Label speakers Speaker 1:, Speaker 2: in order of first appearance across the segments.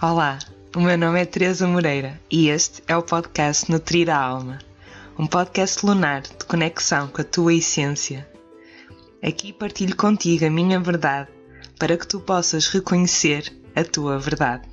Speaker 1: Olá, o meu nome é Teresa Moreira e este é o podcast Nutrir a Alma, um podcast lunar de conexão com a tua essência. Aqui partilho contigo a minha verdade para que tu possas reconhecer a tua verdade.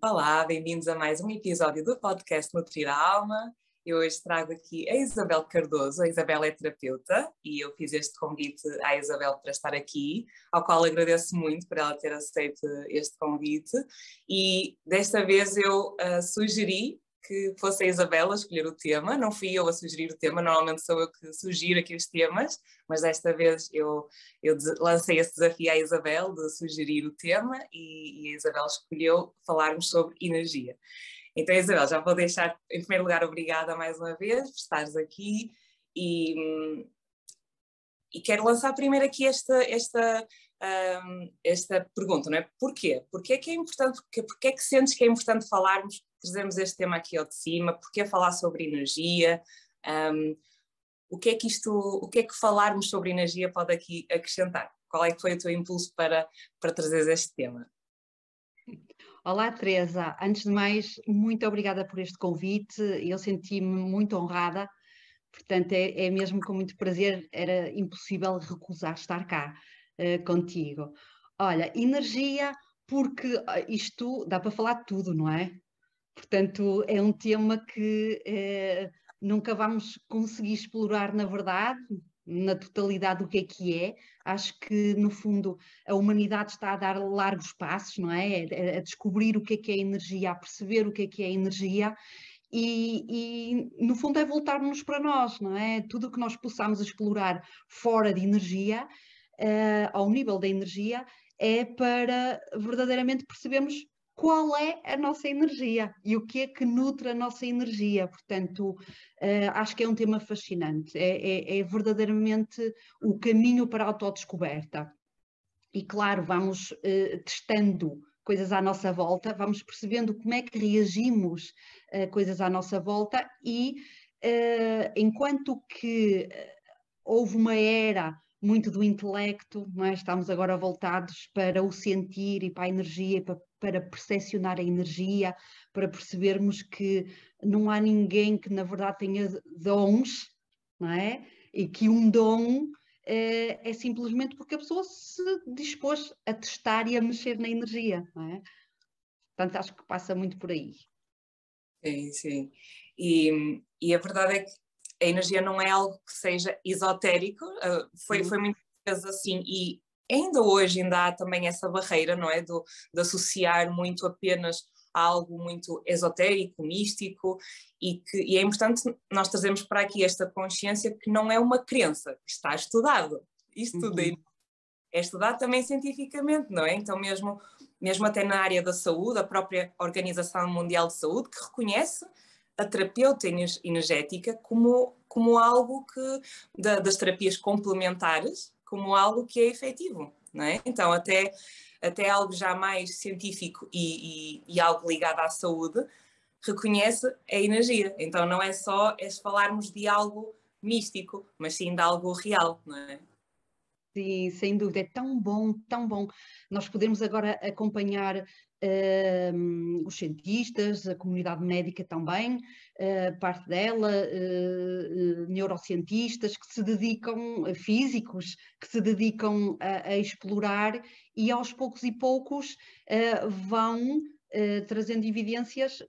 Speaker 1: Olá, bem-vindos a mais um episódio do podcast Nutrir a Alma. Eu hoje trago aqui a Isabel Cardoso. A Isabel é terapeuta e eu fiz este convite à Isabel para estar aqui, ao qual agradeço muito por ela ter aceito este convite. E desta vez eu uh, sugeri que fosse a Isabel a escolher o tema, não fui eu a sugerir o tema, normalmente sou eu que sugiro aqui os temas, mas desta vez eu, eu lancei esse desafio à Isabel de sugerir o tema e, e a Isabel escolheu falarmos sobre energia. Então, Isabel, já vou deixar, em primeiro lugar, obrigada mais uma vez por estares aqui e, e quero lançar primeiro aqui esta, esta, um, esta pergunta, não é? Porquê? Porquê é que é importante, porquê, é que sentes que é importante falarmos, trazermos este tema aqui ao de cima, porquê falar sobre energia, um, o que é que isto, o que é que falarmos sobre energia pode aqui acrescentar? Qual é que foi o teu impulso para, para trazer este tema?
Speaker 2: Olá, Teresa. Antes de mais, muito obrigada por este convite. Eu senti-me muito honrada, portanto, é, é, mesmo com muito prazer, era impossível recusar estar cá uh, contigo. Olha, energia, porque uh, isto dá para falar tudo, não é? Portanto, é um tema que uh, nunca vamos conseguir explorar na verdade, na totalidade do que é que é. Acho que, no fundo, a humanidade está a dar largos passos, não é? A, descobrir o que é que é energia, a perceber o que é que é energia. E, e no fundo, é voltarmos para nós, não é? Tudo o que nós possamos explorar fora de energia, uh, ao nível da energia, é para verdadeiramente percebermos qual é a nossa energia e o que é que nutre a nossa energia. Portanto, uh, acho que é um tema fascinante, é, é, é, verdadeiramente o caminho para a autodescoberta. E claro, vamos uh, testando coisas à nossa volta, vamos percebendo como é que reagimos a coisas à nossa volta e uh, enquanto que houve uma era muito do intelecto, é? estamos agora voltados para o sentir e para a energia, para para percepcionar a energia, para percebermos que não há ninguém que na verdade tenha dons, não é? E que um dom é, é simplesmente porque a pessoa se dispôs a testar e a mexer na energia, não é? Portanto, acho que passa muito por aí.
Speaker 1: Sim, sim. E, e a verdade é que a energia não é algo que seja esotérico, uh, foi, foi muitas vezes assim, e ainda hoje ainda há também essa barreira, não é? Do, de associar muito apenas a algo muito esotérico, místico, e, que, e é importante nós trazermos para aqui esta consciência que não é uma crença, está estudado. Isto tudo uhum. é estudado também cientificamente, não é? Então, mesmo, mesmo até na área da saúde, a própria Organização Mundial de Saúde, que reconhece a terapeuta energética como, como algo que, da, das terapias complementares, como algo que é efetivo, não é? Então, até, até algo já mais científico e, e, e algo ligado à saúde reconhece a energia. Então, não é só é falarmos de algo místico, mas sim de algo real, não é?
Speaker 2: Sim, sem dúvida, é tão bom, tão bom. Nós podemos agora acompanhar uh, os cientistas, a comunidade médica também, uh, parte dela, uh, neurocientistas que se dedicam, físicos, que se dedicam a, a explorar e aos poucos e poucos vão trazendo evidências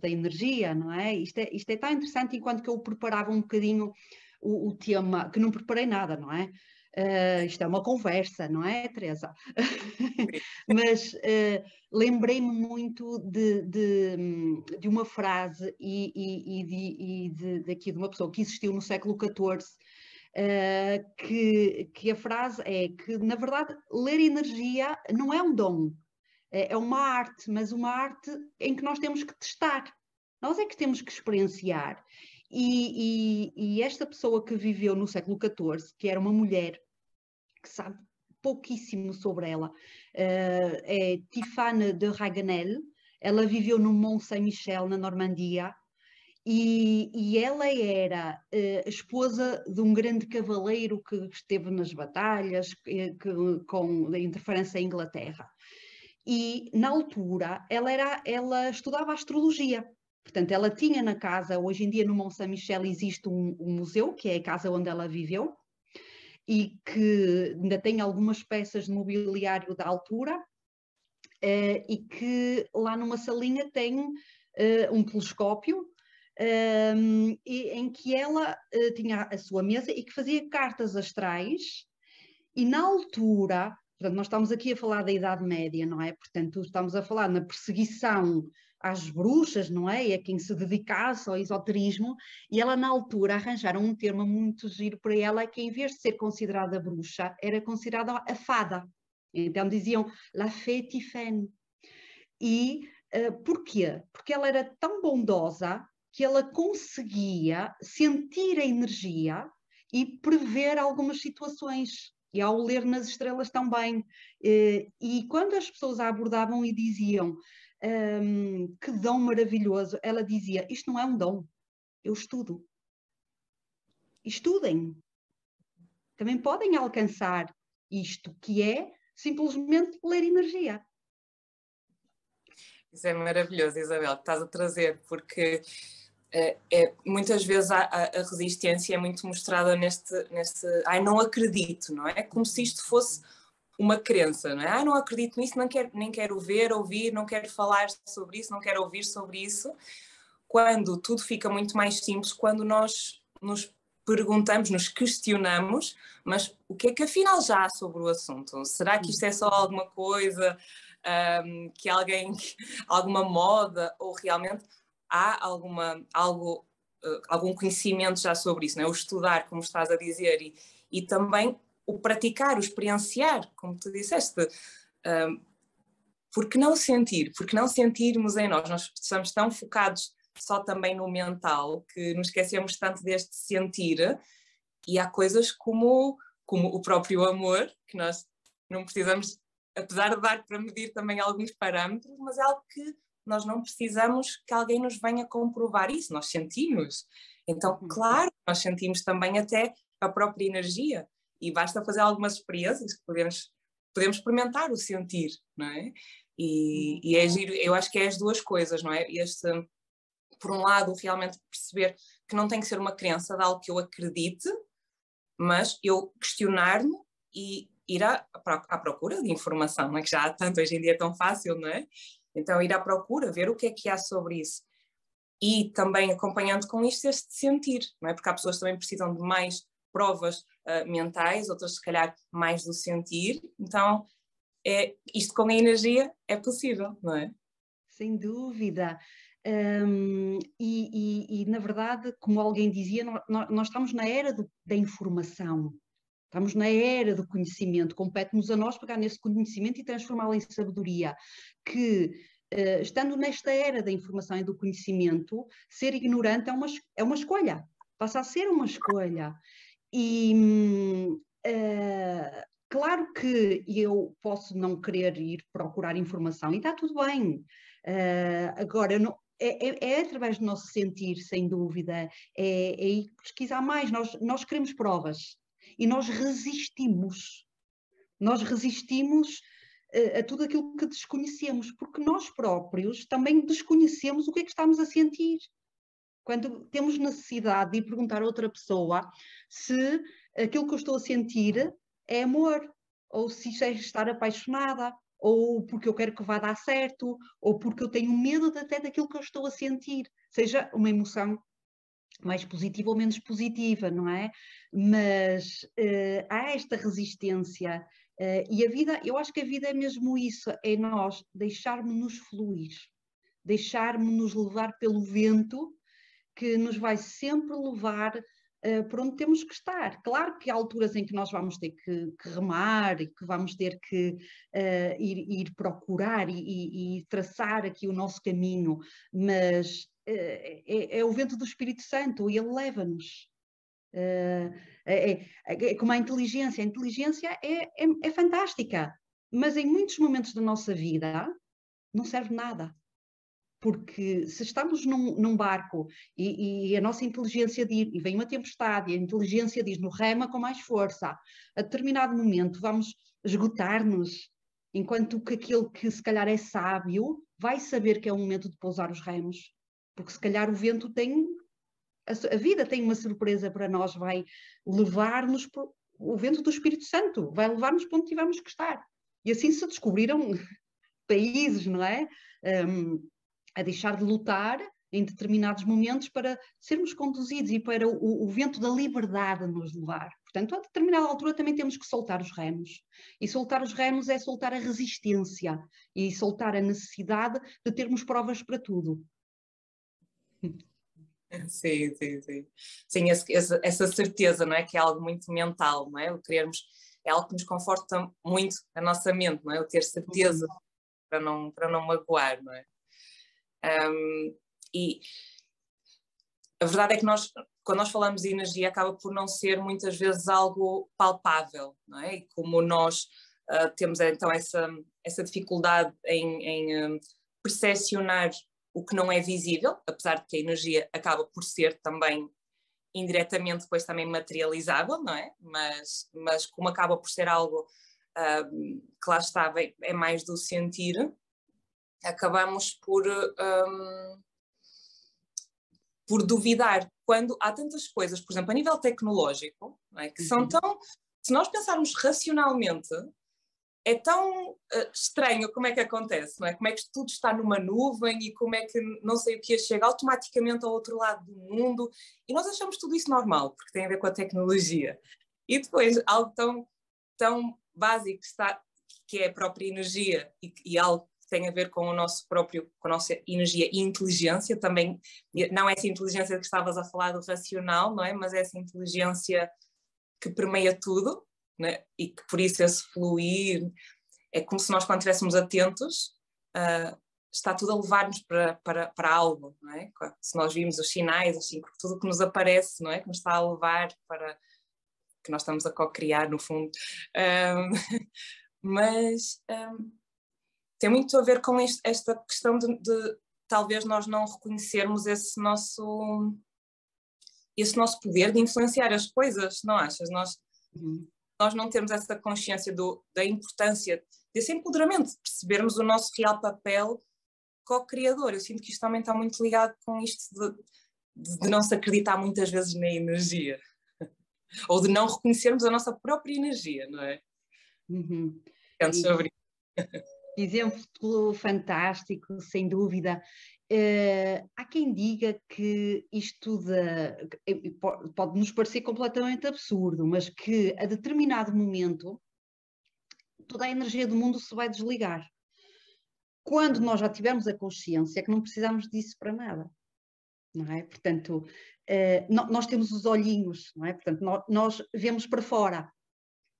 Speaker 2: da energia, não é? Isto, é? isto é tão interessante enquanto que eu preparava um bocadinho o, o tema, que não preparei nada, não é? Uh, isto é uma conversa, não é, Teresa? Mas uh, lembrei-me muito de, de, de, uma frase e, e, e, de, e de, daqui de uma pessoa que existiu no século XIV, uh, que, que a frase é que, na verdade, ler energia não é um dom, é, é uma arte, mas uma arte em que nós temos que testar. Nós é que temos que experienciar. E, e, e, esta pessoa que viveu no século XIV, que era uma mulher que sabe pouquíssimo sobre ela, uh, é Tiffane de Raganel. Ela viveu no Mont Saint-Michel, na Normandia, e, e ela era uh, esposa de um grande cavaleiro que esteve nas batalhas que, que, com em Inglaterra. E na altura ela, era, ela estudava astrologia. Portanto, ela tinha na casa, hoje em dia no Mont Saint-Michel existe um, um museu, que é a casa onde ela viveu, e que ainda tem algumas peças de mobiliário da altura, uh, e que lá numa salinha tem uh, um telescópio um, e, em que ela uh, tinha a sua mesa e que fazia cartas astrais, e na altura, portanto, nós estamos aqui a falar da Idade Média, não é? Portanto, estamos a falar na perseguição às bruxas, não é? E a quem se dedicasse ao esoterismo, e ela na altura arranjaram um termo muito giro para ela, que em vez de ser considerada bruxa, era considerada a fada. Então diziam la fée E uh, porquê? Porque ela era tão bondosa que ela conseguia sentir a energia e prever algumas situações. E ao ler nas estrelas também. Eh, e quando as pessoas a abordavam e diziam um, que dom maravilhoso, ela dizia: Isto não é um dom, eu estudo. Estudem. Também podem alcançar isto, que é simplesmente ler energia.
Speaker 1: Isso é maravilhoso, Isabel, que estás a trazer, porque é, é, muitas vezes a, a, resistência é muito mostrada neste, neste ai, não acredito, não é? Como se isto fosse uma crença, não é? Ai, não acredito nisso, não quero, nem quero ver, ouvir, não quero falar sobre isso, não quero ouvir sobre isso. Quando tudo fica muito mais simples, quando nós nos perguntamos, nos questionamos, mas o que é que afinal já há sobre o assunto? Será que isto é só alguma coisa um, que alguém, alguma moda, ou realmente há alguma, algo, uh, algum conhecimento já sobre isso, não é? o estudar, como estás a dizer, e, e também o praticar, o experienciar, como tu disseste. Um, porque não sentir? Porque não sentirmos em nós? Nós estamos tão focados só também no mental que nos esquecemos tanto deste sentir e há coisas como, como o próprio amor, que nós não precisamos, apesar de dar para medir também alguns parâmetros, mas é algo que nós não precisamos que alguém nos venha comprovar isso, nós sentimos. Então, uhum. claro, nós sentimos também até a própria energia e basta fazer algumas experiências que podemos, podemos experimentar o sentir, não é? E, uhum. e é giro, eu acho que é as duas coisas, não é? Este, por um lado, realmente perceber que não tem que ser uma crença de algo que eu acredite, mas eu questionar-me e ir à, à procura de informação, não é que já há tanto hoje em dia é tão fácil, não é? Então, ir à procura, ver o que é que há sobre isso. E também acompanhando com isto este sentir, não é? Porque há pessoas que também precisam de mais provas uh, mentais, outras se calhar mais do sentir. Então, é, isto com a energia é possível, não é?
Speaker 2: Sem dúvida. Um, e, e, e, na verdade, como alguém dizia, nós, nós estamos na era do, da informação. Estamos na era do conhecimento, compete-nos a nós pegar nesse conhecimento e transformá-lo em sabedoria, que uh, estando nesta era da informação e do conhecimento, ser ignorante é uma, é uma escolha, passa a ser uma escolha. E uh, claro que eu posso não querer ir procurar informação e está tudo bem. Uh, agora, não, é, é, é, através do nosso sentir, sem dúvida, é, é ir pesquisar mais. Nós, nós queremos provas, e nós resistimos. Nós resistimos uh, a tudo aquilo que desconhecemos, porque nós próprios também desconhecemos o que é que estamos a sentir. Quando temos necessidade de perguntar a outra pessoa se aquilo que eu estou a sentir é amor, ou se é estar apaixonada, ou porque eu quero que vá dar certo, ou porque eu tenho medo de, até daquilo que eu estou a sentir, seja uma emoção mais positiva ou menos positiva, não é? Mas uh, há esta resistência uh, e a vida, eu acho que a vida é mesmo isso, é nós deixarmos-nos fluir, deixarmos-nos levar pelo vento que nos vai sempre levar uh, onde temos que estar. Claro que há alturas em que nós vamos ter que, que remar e que vamos ter que uh, ir, ir, procurar e, e, traçar aqui o nosso caminho, mas é, é, é, o vento do Espírito Santo e ele leva-nos. É, é, é, como a inteligência. A inteligência é, é, é, fantástica, mas em muitos momentos da nossa vida não serve nada. Porque se estamos num, num barco e, e, a nossa inteligência diz, e vem uma tempestade, e a inteligência diz no rema com mais força, a determinado momento vamos esgotar-nos, enquanto que aquele que se calhar é sábio vai saber que é o momento de pousar os remos, porque se calhar o vento tem, a, a vida tem uma surpresa para nós, vai levar-nos, o vento do Espírito Santo vai levar-nos para onde tivermos que estar. E assim se descobriram países, não é? Um, a deixar de lutar em determinados momentos para sermos conduzidos e para o, o, vento da liberdade nos levar. Portanto, a determinada altura também temos que soltar os remos. E soltar os remos é soltar a resistência e soltar a necessidade de termos provas para tudo.
Speaker 1: Sim, sim, sim. Sim, essa, essa certeza, não é? Que é algo muito mental, não é? O querermos, é algo que nos conforta muito a nossa mente, não é? O ter certeza uhum. para não, para não magoar, não é? Um, e a verdade é que nós, quando nós falamos de energia, acaba por não ser muitas vezes algo palpável, não é? E como nós uh, temos então essa, essa dificuldade em, em um, percepcionar o que não é visível, apesar de que a energia acaba por ser também indiretamente depois também materializável, não é? Mas, mas como acaba por ser algo uh, que lá está, é mais do sentir, acabamos por, um, por duvidar quando há tantas coisas, por exemplo, a nível tecnológico, é? que são uhum. tão. Se nós pensarmos racionalmente, é tão uh, estranho como é que acontece, não é? Como é que tudo está numa nuvem e como é que não sei o que chega automaticamente ao outro lado do mundo e nós achamos tudo isso normal, porque tem a ver com a tecnologia. E depois algo tão, tão básico que, está, que é a própria energia e, e algo tem a ver com o nosso próprio, com a nossa energia e inteligência também, não é essa inteligência que estavas a falar do racional, não é? Mas é essa inteligência que permeia tudo, né? e que por isso esse fluir, é como se nós quando estivéssemos atentos, uh, está tudo a levar-nos para, para, para algo, não é? Se nós vimos os sinais, assim, tudo o que nos aparece, não é? Que nos está a levar para, que nós estamos a co-criar no fundo. Um, mas um, tem muito a ver com este, esta questão de, de, talvez nós não reconhecermos esse nosso esse nosso poder de influenciar as coisas, não achas? Nós, uhum. nós não temos essa consciência do, da importância desse empoderamento, de percebermos o nosso real papel co-criador. Eu sinto que isto também está muito ligado com isto de, de não se acreditar muitas vezes na energia. Ou de não reconhecermos a nossa própria energia, não é?
Speaker 2: Uhum.
Speaker 1: Penso sobre isso.
Speaker 2: Exemplo fantástico, sem dúvida. Uh, há quem diga que isto de, pode nos parecer completamente absurdo, mas que a determinado momento toda a energia do mundo se vai desligar. Quando nós já tivermos a consciência que não precisamos disso para nada. Não é? Portanto, uh, nós temos os olhinhos, não é? Portanto, nós, nós vemos para fora,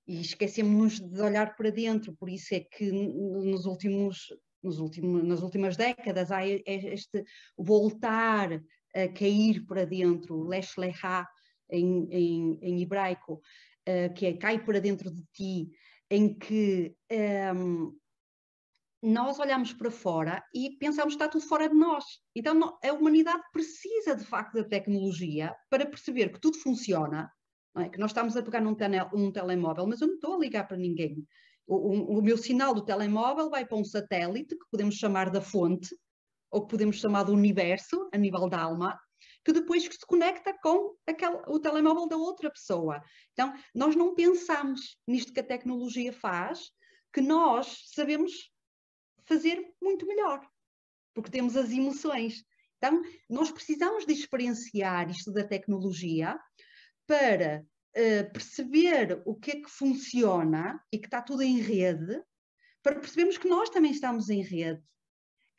Speaker 2: e esquecemos de olhar para dentro, por isso é que nos últimos, nos últimos, nas últimas décadas há este voltar a cair para dentro, lesh leha em, em, em hebraico, uh, que é cai para dentro de ti, em que um, ehm, nós olhamos para fora e pensamos que está tudo fora de nós. Então a humanidade precisa de facto da tecnologia para perceber que tudo funciona é? que nós estamos a pegar num, num, telemóvel, mas eu não estou a ligar para ninguém. O, o, o, meu sinal do telemóvel vai para um satélite, que podemos chamar da fonte, ou que podemos chamar do universo, a nível da alma, que depois se conecta com aquele, o telemóvel da outra pessoa. Então, nós não pensamos nisto que a tecnologia faz, que nós sabemos fazer muito melhor, porque temos as emoções. Então, nós precisamos de experienciar isto da tecnologia para uh, perceber o que é que funciona e que está tudo em rede, para percebermos que nós também estamos em rede.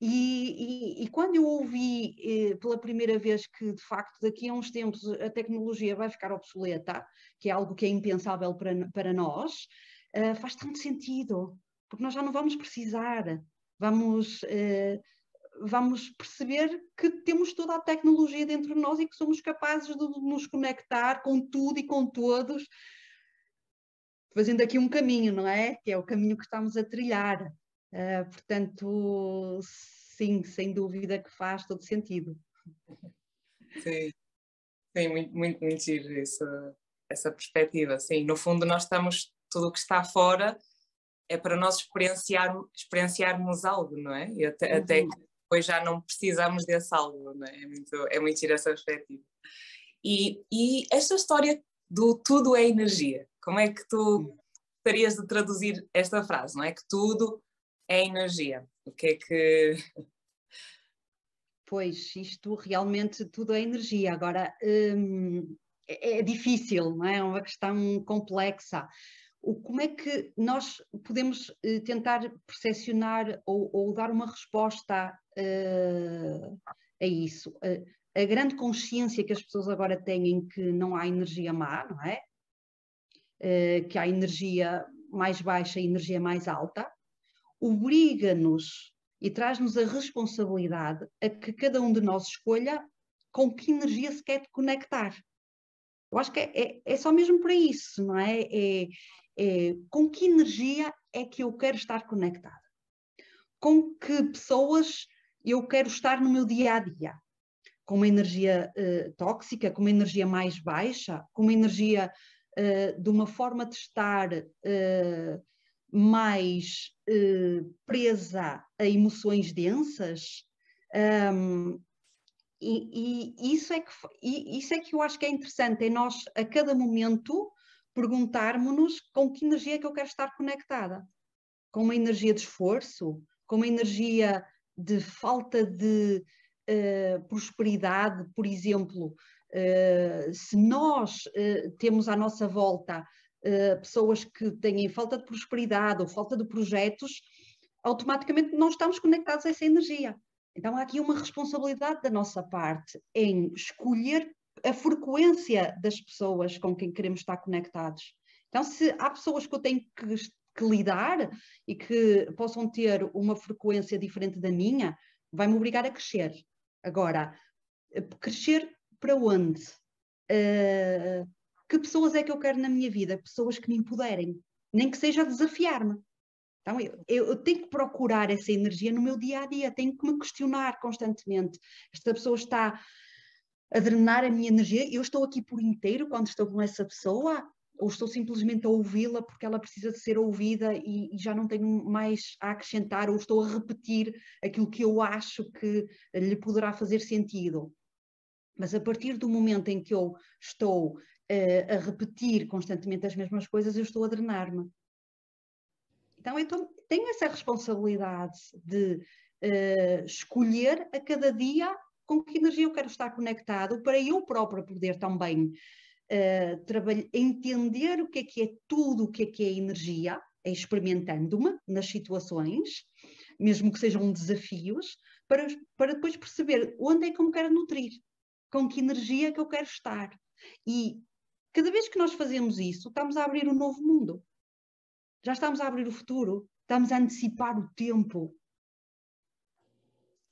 Speaker 2: E, e, e quando eu ouvi eh, pela primeira vez que, de facto, daqui a uns tempos a tecnologia vai ficar obsoleta, que é algo que é impensável para, para nós, uh, faz tanto sentido, porque nós já não vamos precisar, vamos uh, vamos perceber que temos toda a tecnologia dentro de nós e que somos capazes de nos conectar com tudo e com todos, fazendo aqui um caminho, não é? Que é o caminho que estamos a trilhar. Uh, portanto, sim, sem dúvida que faz todo sentido.
Speaker 1: Sim, sim muito, muito, muito giro essa, essa perspectiva. Sim, no fundo nós estamos, tudo o que está fora é para nós experienciar, experienciarmos algo, não é? E até, uhum. até que depois já não precisamos desse algo, não é? É muito, é muito giro essa perspectiva. E, e esta história do tudo é energia, como é que tu gostarias de traduzir esta frase, não é? Que tudo é energia. O que é que.
Speaker 2: Pois, isto realmente tudo é energia. Agora, hum, é, é difícil, não é? É uma questão complexa. O, como é que nós podemos uh, tentar percepcionar ou, ou, dar uma resposta uh, a isso? Uh, a grande consciência que as pessoas agora têm que não há energia má, não é? que há energia mais baixa e energia mais alta, obriga-nos e traz-nos a responsabilidade a que cada um de nós escolha com que energia se quer conectar. Eu acho que é, é, é só mesmo para isso, não é? é? É com que energia é que eu quero estar conectada? Com que pessoas eu quero estar no meu dia a dia? Com uma energia uh, tóxica, com uma energia mais baixa, com uma energia uh, de uma forma de estar mais presa a emoções densas? Um, e, e, isso, é que, isso é que eu acho que é interessante, é nós a cada momento perguntarmos-nos com que energia é que eu quero estar conectada. Com uma energia de esforço, com uma energia de falta de uh, prosperidade, por exemplo, uh, se nós uh, temos à nossa volta pessoas que têm falta de prosperidade ou falta de projetos, automaticamente não estamos conectados a essa energia. Então há aqui uma responsabilidade da nossa parte em escolher a frequência das pessoas com quem queremos estar conectados. Então, se há pessoas que eu tenho que, que lidar e que possam ter uma frequência diferente da minha, vai-me obrigar a crescer. Agora, crescer para onde? Uh, que pessoas é que eu quero na minha vida? Pessoas que me empoderem, nem que seja desafiar-me. Então, eu, eu, tenho que procurar essa energia no meu dia a dia, tenho que me questionar constantemente. Esta pessoa está a drenar a minha energia, eu estou aqui por inteiro quando estou com essa pessoa, ou estou simplesmente a ouvi-la porque ela precisa de ser ouvida e, e, já não tenho mais a acrescentar, ou estou a repetir aquilo que eu acho que lhe poderá fazer sentido. Mas a partir do momento em que eu estou uh, a repetir constantemente as mesmas coisas, eu estou a drenar-me. Então, eu tenho essa responsabilidade de uh, escolher a cada dia com que energia eu quero estar conectado para eu própria poder também uh, entender o que é que é tudo o que é que é energia, experimentando-me nas situações, mesmo que sejam desafios, para, para depois perceber onde é que eu me quero nutrir, com que energia é que eu quero estar. E cada vez que nós fazemos isso, estamos a abrir um novo mundo já estamos a abrir o futuro, estamos a antecipar o tempo.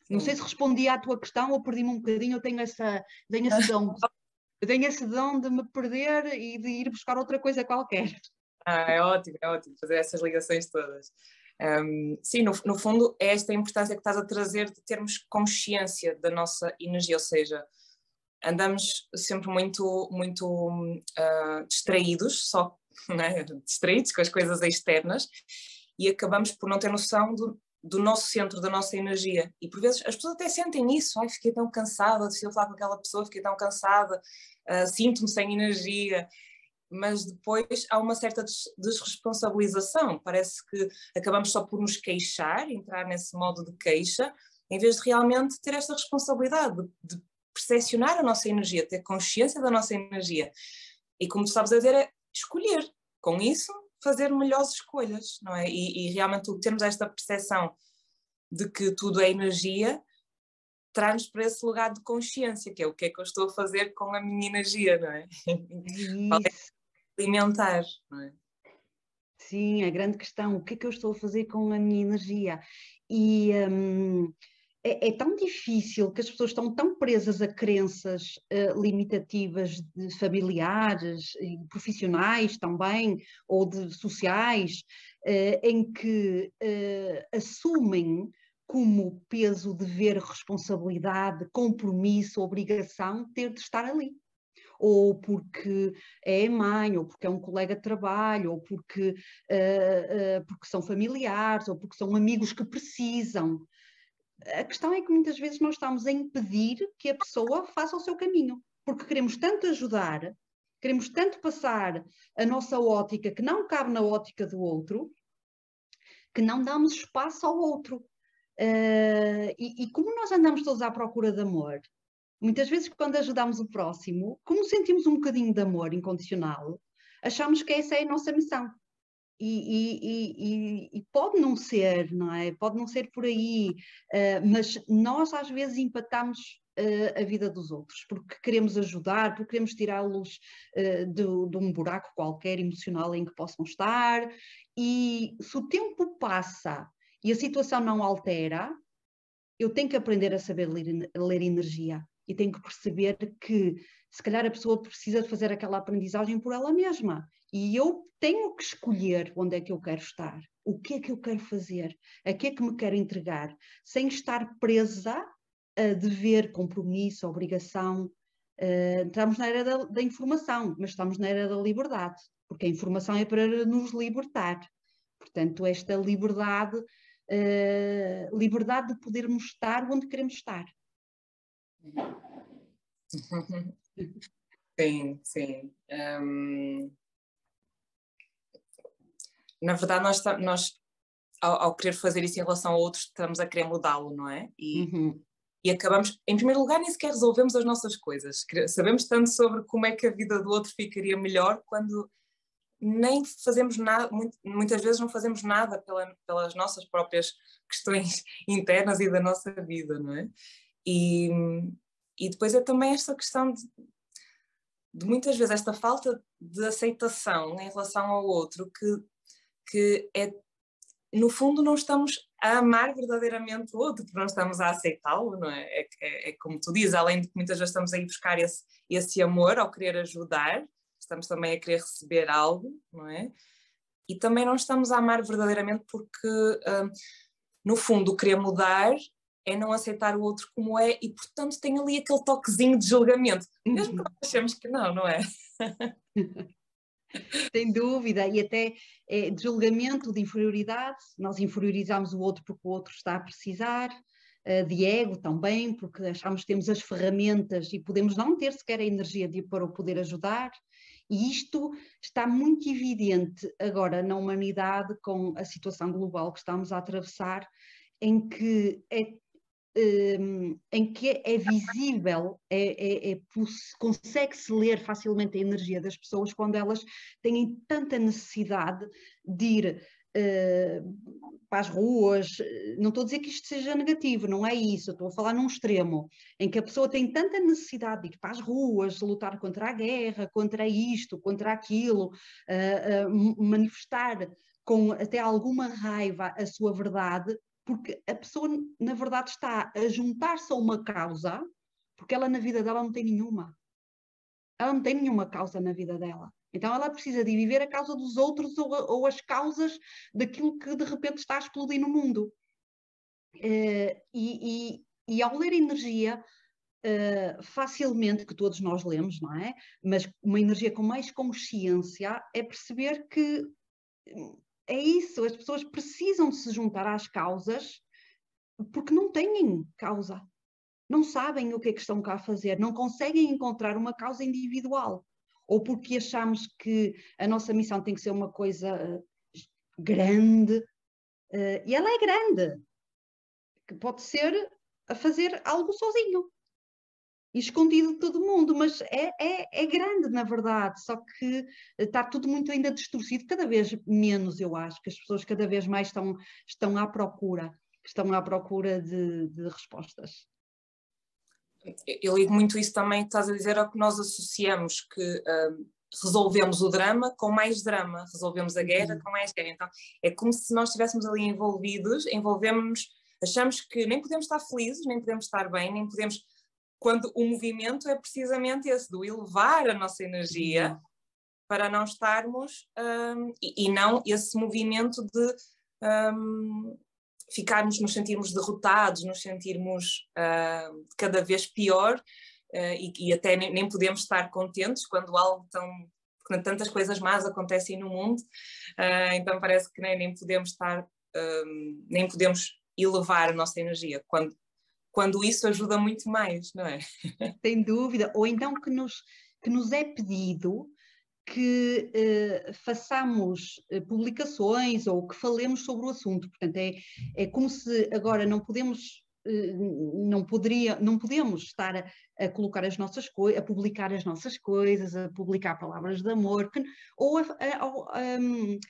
Speaker 2: Não sei se respondi à tua questão ou perdi-me um bocadinho, eu tenho essa, tenho esse dom. Eu tenho esse dom de me perder e de ir buscar outra coisa qualquer.
Speaker 1: Ah, é ótimo, é ótimo fazer essas ligações todas. Um, sim, no, no, fundo é esta importância que estás a trazer de termos consciência da nossa energia, ou seja, andamos sempre muito, muito uh, distraídos, só né, distraídos com as coisas externas e acabamos por não ter noção do, do nosso centro, da nossa energia. E por vezes as pessoas até sentem isso, ai, fiquei tão cansada, de falar com aquela pessoa, fiquei tão cansada, uh, sinto-me sem energia. Mas depois há uma certa desresponsabilização, parece que acabamos só por nos queixar, entrar nesse modo de queixa, em vez de realmente ter esta responsabilidade de, de percepcionar a nossa energia, ter consciência da nossa energia. E como tu sabes a dizer, é escolher. Com isso, fazer melhores escolhas, não é? E, e realmente termos esta percepção de que tudo é energia traz-nos para esse lugar de consciência, que é o que é que eu estou a fazer com a minha energia, não é? é alimentar, não é?
Speaker 2: Sim, a grande questão, o que é que eu estou a fazer com a minha energia? E hum, é, é, tão difícil que as pessoas estão tão presas a crenças uh, limitativas de familiares e profissionais também, ou de sociais, uh, em que uh, assumem como peso, dever, responsabilidade, compromisso, obrigação, ter de estar ali. Ou porque é mãe, ou porque é um colega de trabalho, ou porque, uh, uh, porque são familiares, ou porque são amigos que precisam. A questão é que muitas vezes nós estamos a impedir que a pessoa faça o seu caminho, porque queremos tanto ajudar, queremos tanto passar a nossa ótica que não cabe na ótica do outro, que não damos espaço ao outro. Uh, e, e, como nós andamos todos à procura de amor, muitas vezes quando ajudamos o próximo, como sentimos um bocadinho de amor incondicional, achamos que essa é a nossa missão. E, e, e, pode não ser, não é? Pode não ser por aí, uh, mas nós às vezes empatamos uh, a vida dos outros, porque queremos ajudar, porque queremos tirá-los uh, de, de, um buraco qualquer emocional em que possam estar. E se o tempo passa e a situação não altera, eu tenho que aprender a saber ler, ler energia e tenho que perceber que se calhar a pessoa precisa de fazer aquela aprendizagem por ela mesma. E eu tenho que escolher onde é que eu quero estar, o que é que eu quero fazer, a que é que me quero entregar, sem estar presa a dever, compromisso, obrigação. Uh, entramos na era da, da informação, mas estamos na era da liberdade, porque a informação é para nos libertar. Portanto, esta liberdade uh, liberdade de podermos estar onde queremos estar.
Speaker 1: Sim, sim. Um, na verdade, nós, nós ao, ao, querer fazer isso em relação a outros, estamos a querer mudá-lo, não é? E, uhum. e acabamos, em primeiro lugar, nem sequer resolvemos as nossas coisas. Sabemos tanto sobre como é que a vida do outro ficaria melhor quando nem fazemos nada, muitas vezes não fazemos nada pela, pelas nossas próprias questões internas e da nossa vida, não é? E, e depois é também esta questão de, de muitas vezes esta falta de aceitação em relação ao outro que, que é no fundo não estamos a amar verdadeiramente o outro, porque não estamos a aceitá-lo, não é? É, é? é, como tu dizes, além de que muitas vezes estamos a ir buscar esse, esse amor ao querer ajudar, estamos também a querer receber algo, não é? E também não estamos a amar verdadeiramente porque, uh, no fundo, querer mudar é não aceitar o outro como é e, portanto, tem ali aquele toquezinho de julgamento, mesmo que nós achemos que não, não é?
Speaker 2: Sem dúvida, e até é, de julgamento, de inferioridade, nós inferiorizamos o outro porque o outro está a precisar, de ego também, porque achamos que temos as ferramentas e podemos não ter sequer a energia de, para o poder ajudar. E isto está muito evidente agora na humanidade com a situação global que estamos a atravessar, em que é em que é visível, é, é, é consegue-se ler facilmente a energia das pessoas quando elas têm tanta necessidade de ir uh, para as ruas. Não estou a dizer que isto seja negativo, não é isso. Estou a falar num extremo em que a pessoa tem tanta necessidade de ir para as ruas, lutar contra a guerra, contra isto, contra aquilo, uh, uh, manifestar com até alguma raiva a sua verdade, porque a pessoa, na verdade, está a juntar-se a uma causa, porque ela na vida dela não tem nenhuma. Ela não tem nenhuma causa na vida dela. Então ela precisa de viver a causa dos outros ou, ou as causas daquilo que de repente está a explodir no mundo. Uh, e, e, e, ao ler energia, uh, facilmente, que todos nós lemos, não é? Mas uma energia com mais consciência é perceber que é isso, as pessoas precisam de se juntar às causas porque não têm causa. Não sabem o que é que estão cá a fazer, não conseguem encontrar uma causa individual. Ou porque achamos que a nossa missão tem que ser uma coisa eh, grande, uh, e ela é grande, que pode ser a fazer algo sozinho escondido de todo mundo, mas é, é, é, grande na verdade, só que está tudo muito ainda distorcido, cada vez menos eu acho, que as pessoas cada vez mais estão, estão à procura, estão à procura de, de respostas.
Speaker 1: Eu ligo muito isso também, estás a dizer, ao que nós associamos que um, resolvemos o drama com mais drama, resolvemos a guerra uhum. com mais guerra. Então é como se nós estivéssemos ali envolvidos, envolvemos-nos, achamos que nem podemos estar felizes, nem podemos estar bem, nem podemos quando o movimento é precisamente esse, do elevar a nossa energia uhum. para não estarmos, um, e, e, não esse movimento de um, ficarmos, nos sentirmos derrotados, nos sentirmos uh, cada vez pior uh, e, e, até nem, nem, podemos estar contentes quando algo tão quando tantas coisas más acontecem no mundo, uh, então parece que nem, nem podemos estar, nem podemos elevar a nossa energia, quando, quando isso ajuda muito mais, não é?
Speaker 2: Sem dúvida, ou então que nos, que nos é pedido que eh, façamos eh, publicações ou que falemos sobre o assunto. Portanto, é, é como se agora não podemos, eh, não poderia, não podemos estar a, a colocar as nossas coisas, a publicar as nossas coisas, a publicar palavras de amor, que, ou a, a,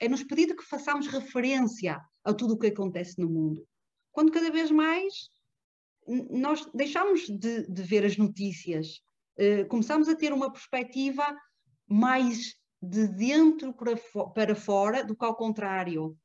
Speaker 2: é nos pedido que façamos referência a tudo o que acontece no mundo. Quando cada vez mais nós deixamos de, de ver as notícias, começamos a ter uma perspectiva mais de dentro para, fora do que ao contrário.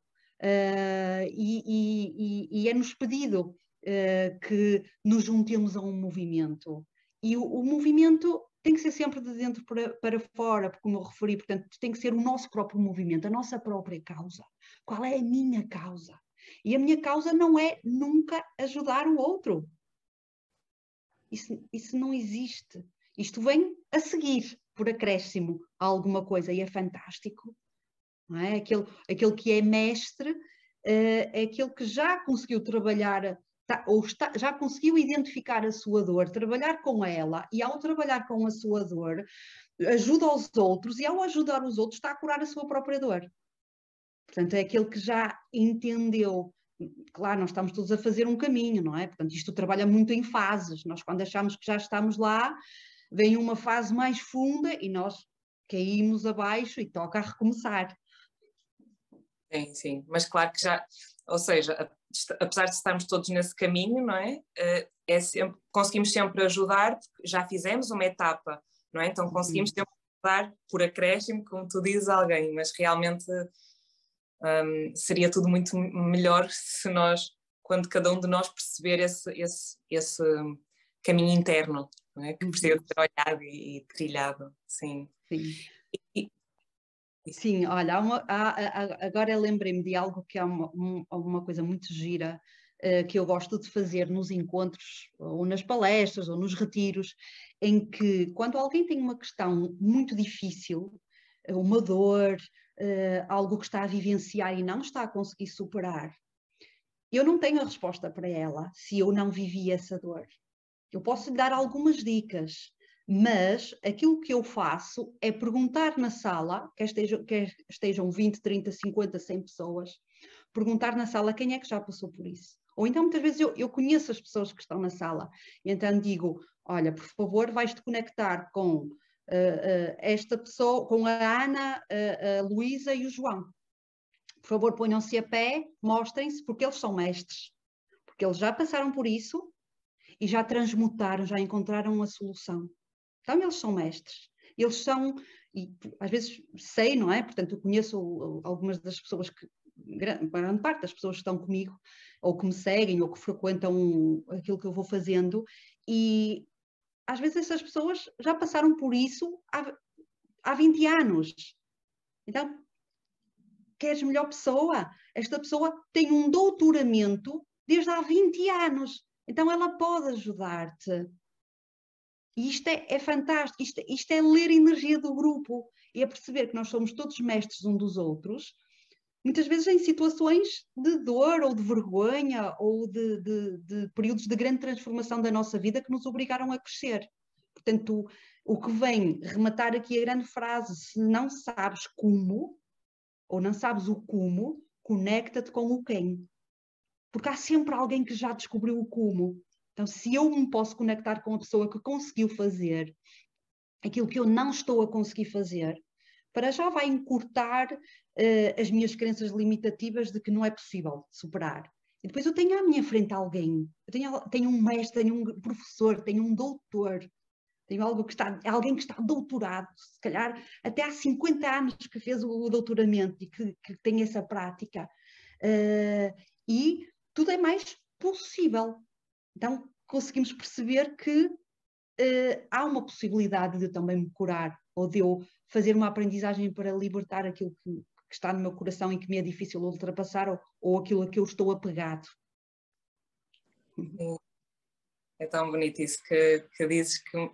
Speaker 2: Uh, e, e, e é-nos pedido uh, que nos juntemos a um movimento. E o, o, movimento tem que ser sempre de dentro para, para fora, como eu referi, portanto, tem que ser o nosso próprio movimento, a nossa própria causa. Qual é a minha causa? E a minha causa não é nunca ajudar o outro. Isso, isso não existe. Isto vem a seguir por acréscimo a alguma coisa e é fantástico. Não é? aquele, aquele que é mestre uh, é aquele que já conseguiu trabalhar tá, ou está, já conseguiu identificar a sua dor, trabalhar com ela e ao trabalhar com a sua dor ajuda os outros e ao ajudar os outros está a curar a sua própria dor. Portanto, é aquele que já entendeu claro, nós estamos todos a fazer um caminho, não é? Portanto, isto trabalha muito em fases. Nós, quando achamos que já estamos lá, vem uma fase mais funda e nós caímos abaixo e toca a recomeçar.
Speaker 1: Sim, sim, mas claro que já, ou seja, apesar de estarmos todos nesse caminho, não é? Eh, é sempre, conseguimos sempre ajudar, já fizemos uma etapa, não é? Então conseguimos uhum. sempre ajudar por acréscimo, como tu dizes, alguém, mas realmente um, seria tudo muito melhor se nós, quando cada um de nós perceber esse, esse, esse caminho interno, é? que precisa de ser olhado e, e trilhado, sim.
Speaker 2: Sim. E, Sim, olha, há uma, há, agora lembrei-me de algo que é uma, uma coisa muito gira uh, que eu gosto de fazer nos encontros, ou nas palestras, ou nos retiros, em que quando alguém tem uma questão muito difícil, eh, uma dor, uh, algo que está a vivenciar e não está a conseguir superar, eu não tenho a resposta para ela se eu não vivi essa dor. Eu posso lhe dar algumas dicas, mas aquilo que eu faço é perguntar na sala, quer estejam, quer estejam 20, 30, 50, 100 pessoas, perguntar na sala quem é que já passou por isso. Ou então, muitas vezes, eu, eu conheço as pessoas que estão na sala, e então digo: Olha, por favor, vais-te conectar com esta pessoa, com a Ana, a Luísa e o João. Por favor, ponham-se a pé, mostrem-se, porque eles são mestres. Porque eles já passaram por isso e já transmutaram, já encontraram a solução. Então eles são mestres. Eles são, e às vezes sei, não é? Portanto, eu conheço algumas das pessoas que, grande parte das pessoas que estão comigo, ou que me seguem, ou que frequentam aquilo que eu vou fazendo, e às vezes essas pessoas já passaram por isso há, há 20 anos. Então, queres melhor pessoa? Esta pessoa tem um doutoramento desde há 20 anos. Então ela pode ajudar-te. E isto é, é fantástico, isto, isto, é ler a energia do grupo e é perceber que nós somos todos mestres um dos outros, muitas vezes em situações de dor ou de vergonha ou de, de, de períodos de grande transformação da nossa vida que nos obrigaram a crescer. Portanto, o que vem rematar aqui a grande frase, se não sabes como, ou não sabes o como, conecta-te com o quem porque há sempre alguém que já descobriu o como. Então, se eu me posso conectar com a pessoa que conseguiu fazer aquilo que eu não estou a conseguir fazer, para já vai encurtar uh, as minhas crenças limitativas de que não é possível superar. E depois eu tenho à minha frente alguém, eu tenho, tenho um mestre, tenho um professor, tenho um doutor, tenho algo que está, alguém que está doutorado, se calhar até há 50 anos que fez o doutoramento e que, que tem essa prática. Uh, e tudo é mais possível. Então conseguimos perceber que uh, há uma possibilidade de eu também me curar ou de eu fazer uma aprendizagem para libertar aquilo que, que está no meu coração e que me é difícil ultrapassar ou, ou aquilo a que eu estou apegado.
Speaker 1: É tão bonito isso que, que dizes que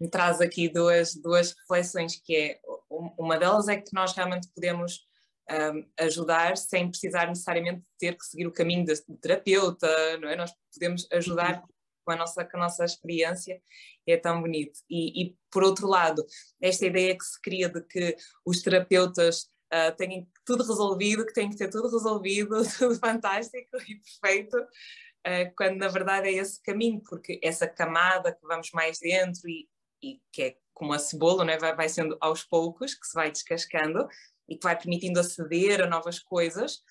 Speaker 1: me traz aqui duas, duas reflexões, que é, uma delas é que nós realmente podemos um, ajudar sem precisar necessariamente ter que seguir o caminho de terapeuta, não é? Nós podemos ajudar uhum. Com a nossa, com a nossa experiência, é tão bonito. E, e por outro lado, esta ideia que se cria de que os terapeutas uh, têm tudo resolvido, que tem que ter tudo resolvido, tudo fantástico e perfeito, uh, quando na verdade é esse caminho, porque essa camada que vamos mais dentro e, e que é como a cebola, né? vai, vai sendo aos poucos, que se vai descascando e que vai permitindo aceder a novas coisas.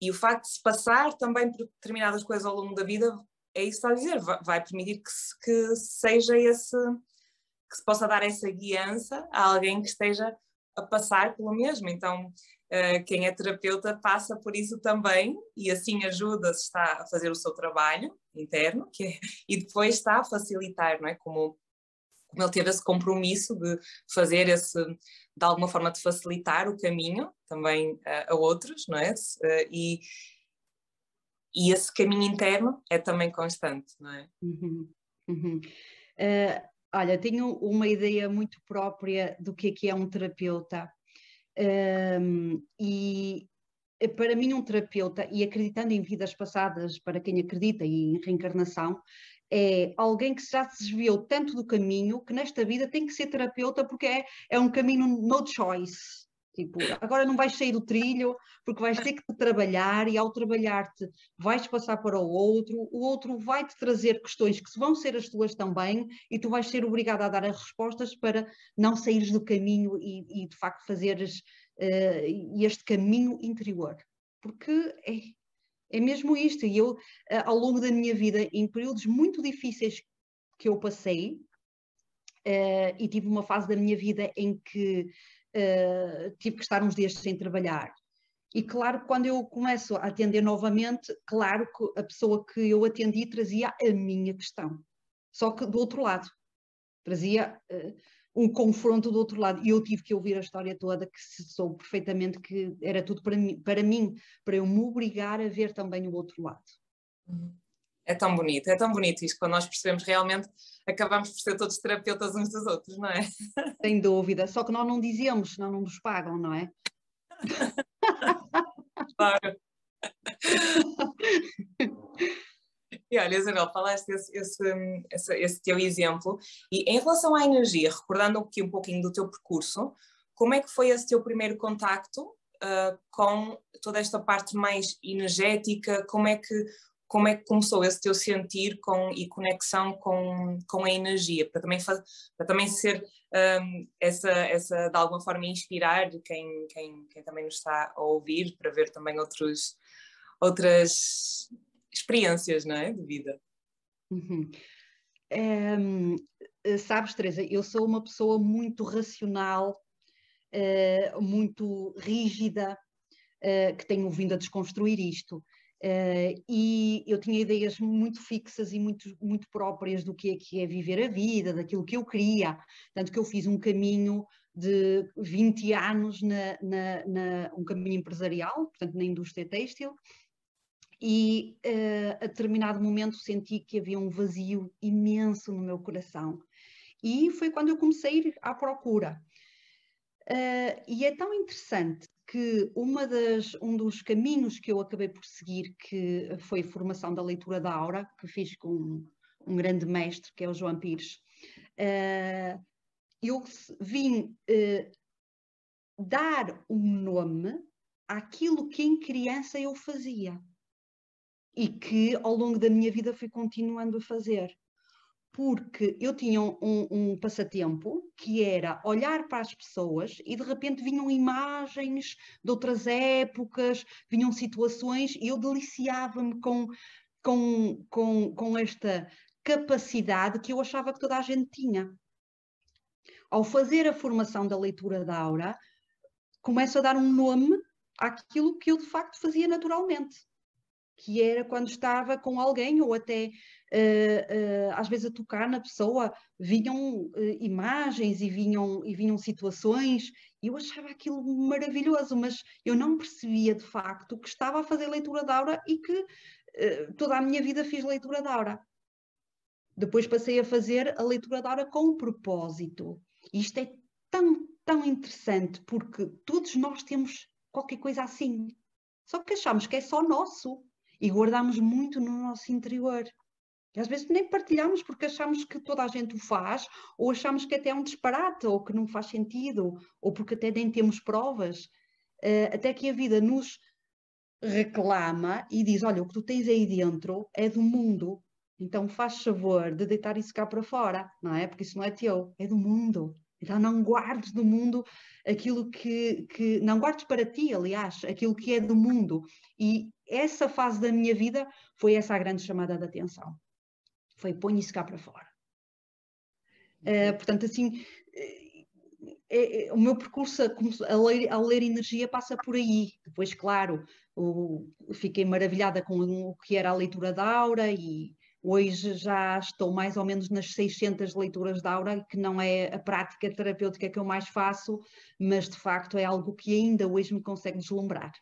Speaker 1: E o facto de se passar também por determinadas coisas ao longo da vida, é isso que está a dizer, vai, permitir que, que seja esse, que se possa dar essa guiança a alguém que esteja a passar pelo mesmo. Então, uh, quem é terapeuta passa por isso também e assim ajuda se está a fazer o seu trabalho interno é, e depois está a facilitar, não é? Como, como ele teve esse compromisso de fazer esse, de alguma forma, de facilitar o caminho também uh, a outros, não é? Uh, e, e esse caminho interno é também constante, não é?
Speaker 2: Uhum, uhum. Uh, olha, tenho uma ideia muito própria do que é que é um terapeuta. Um, e eh, para mim, um terapeuta, e acreditando em vidas passadas, para quem acredita em reencarnação, é alguém que já se desviou tanto do caminho que nesta vida tem que ser terapeuta porque é, é um caminho no choice. Tipo, agora não vais sair do trilho porque vais ter que trabalhar e ao trabalhar-te vais passar para o outro, o outro vai-te trazer questões que vão ser as tuas também e tu vais ser obrigado a dar as respostas para não saíres do caminho e, e de facto fazeres uh, este caminho interior. Porque é, é mesmo isto. E eu, uh, ao longo da minha vida, em períodos muito difíceis que eu passei, uh, e tive uma fase da minha vida em que uh, tive que estar uns dias sem trabalhar. E claro quando eu começo a atender novamente, claro que a pessoa que eu atendi trazia a minha questão. Só que do outro lado, trazia uh, um confronto do outro lado. E eu tive que ouvir a história toda, que soube perfeitamente que era tudo para mim, para mim, para eu me obrigar a ver também o outro lado.
Speaker 1: Uhum. É tão bonito, é tão bonito isto, quando nós percebemos realmente, acabamos por ser todos terapeutas uns dos outros, não é?
Speaker 2: Sem dúvida, só que nós não dizemos, senão não nos pagam, não é?
Speaker 1: claro. E olha, Isabel, falaste esse, esse, esse, esse, teu exemplo, e em relação à energia, recordando aqui um pouquinho do teu percurso, como é que foi esse teu primeiro contacto uh, com toda esta parte mais energética? Como é que como é que começou esse teu sentir com, e conexão com, com a energia, para também, faz, para também ser um, essa, essa, de alguma forma, inspirar quem, quem, quem também nos está a ouvir, para ver também outros, outras experiências não é? de vida.
Speaker 2: Uhum. Um, sabes, Teresa, eu sou uma pessoa muito racional, uh, muito rígida, uh, que tenho vindo a desconstruir isto. Uh, e eu tinha ideias muito fixas e muito, muito próprias do que é, que é viver a vida, daquilo que eu queria, tanto que eu fiz um caminho de 20 anos, na, na, na um caminho empresarial, portanto na indústria têxtil, e uh, a determinado momento senti que havia um vazio imenso no meu coração. E foi quando eu comecei a ir à procura. Uh, e é tão interessante que uma das, um dos caminhos que eu acabei por seguir, que foi a formação da leitura da aura, que fiz com um, grande mestre, que é o João Pires, uh, eu vim uh, dar um nome àquilo que em criança eu fazia e que ao longo da minha vida fui continuando a fazer porque eu tinha um, um, passatempo que era olhar para as pessoas e de repente vinham imagens de outras épocas, vinham situações e eu deliciava-me com, com, com, com esta capacidade que eu achava que toda a gente tinha. Ao fazer a formação da leitura da aura, começo a dar um nome àquilo que eu de facto fazia naturalmente que era quando estava com alguém ou até uh, uh, às vezes a tocar na pessoa, vinham uh, imagens e vinham, e vinham situações, e eu achava aquilo maravilhoso, mas eu não percebia de facto que estava a fazer leitura da aura e que toda a minha vida fiz leitura da aura. Depois passei a fazer a leitura da aura com um propósito. E isto é tão, tão interessante porque todos nós temos qualquer coisa assim. Só que achamos que é só nosso e guardamos muito no nosso interior. E às vezes nem partilhamos porque achamos que toda a gente o faz, ou achamos que até é um disparate, ou que não faz sentido, ou porque até nem temos provas. Uh, até que a vida nos reclama e diz: Olha, o que tu tens aí dentro é do mundo, então faz favor de deitar isso cá para fora, não é? Porque isso não é teu, é do mundo. Então não guardes do mundo aquilo que, que não guardes para ti, aliás, aquilo que é do mundo. E essa fase da minha vida foi essa a grande chamada de atenção. Foi põe isso cá para fora. Uh, portanto, assim, é, é, o meu percurso a, ler, ler, energia passa por aí. Depois, claro, o, fiquei maravilhada com o que era a leitura da aura e hoje já estou mais ou menos nas 600 leituras da aura, que não é a prática terapêutica que eu mais faço, mas de facto é algo que ainda hoje me consegue deslumbrar.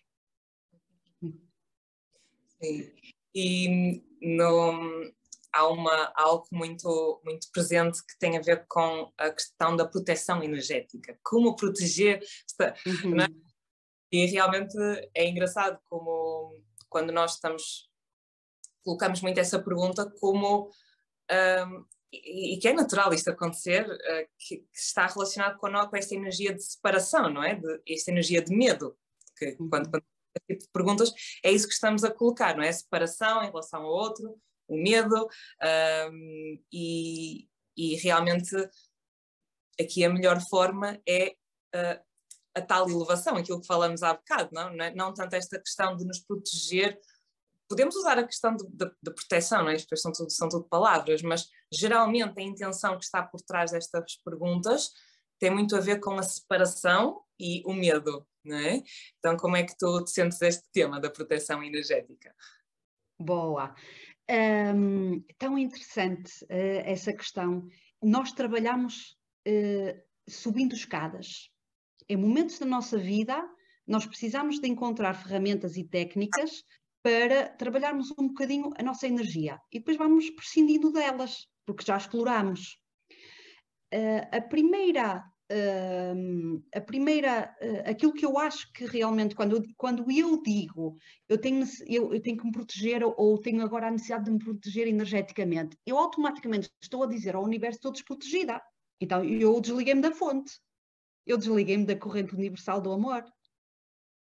Speaker 1: Sim. E no, há uma, algo muito, muito presente que tem a ver com a questão da proteção energética. Como proteger. Uhum. É? E realmente é engraçado como quando nós estamos. colocamos muito essa pergunta, como. Um, e, e, que é natural isto acontecer, uh, que, que, está relacionado com, com esta energia de separação, não é? De, esta energia de medo. Que uhum. quando, quando tipo de perguntas, é isso que estamos a colocar, não é? Separação em relação ao outro, o medo, um, e, e, realmente aqui a melhor forma é uh, a tal elevação, aquilo que falamos há bocado, não, não, é? não tanto esta questão de nos proteger. Podemos usar a questão de proteção, não é? Isto são tudo, são tudo palavras, mas geralmente a intenção que está por trás destas perguntas tem muito a ver com a separação e o medo, não é? Então, como é que tu te sentes este tema da proteção energética?
Speaker 2: Boa. Um, tão interessante uh, essa questão. Nós trabalhamos uh, subindo escadas. Em momentos da nossa vida, nós precisamos de encontrar ferramentas e técnicas para trabalharmos um bocadinho a nossa energia e depois vamos prescindindo delas, porque já exploramos. Uh, a primeira Uh, a primeira, uh, aquilo que eu acho que realmente, quando quando eu digo eu tenho, eu, eu tenho que me proteger ou, tenho agora a necessidade de me proteger energeticamente, eu automaticamente estou a dizer ao universo estou desprotegida. Então eu desliguei-me da fonte, eu desliguei-me da corrente universal do amor.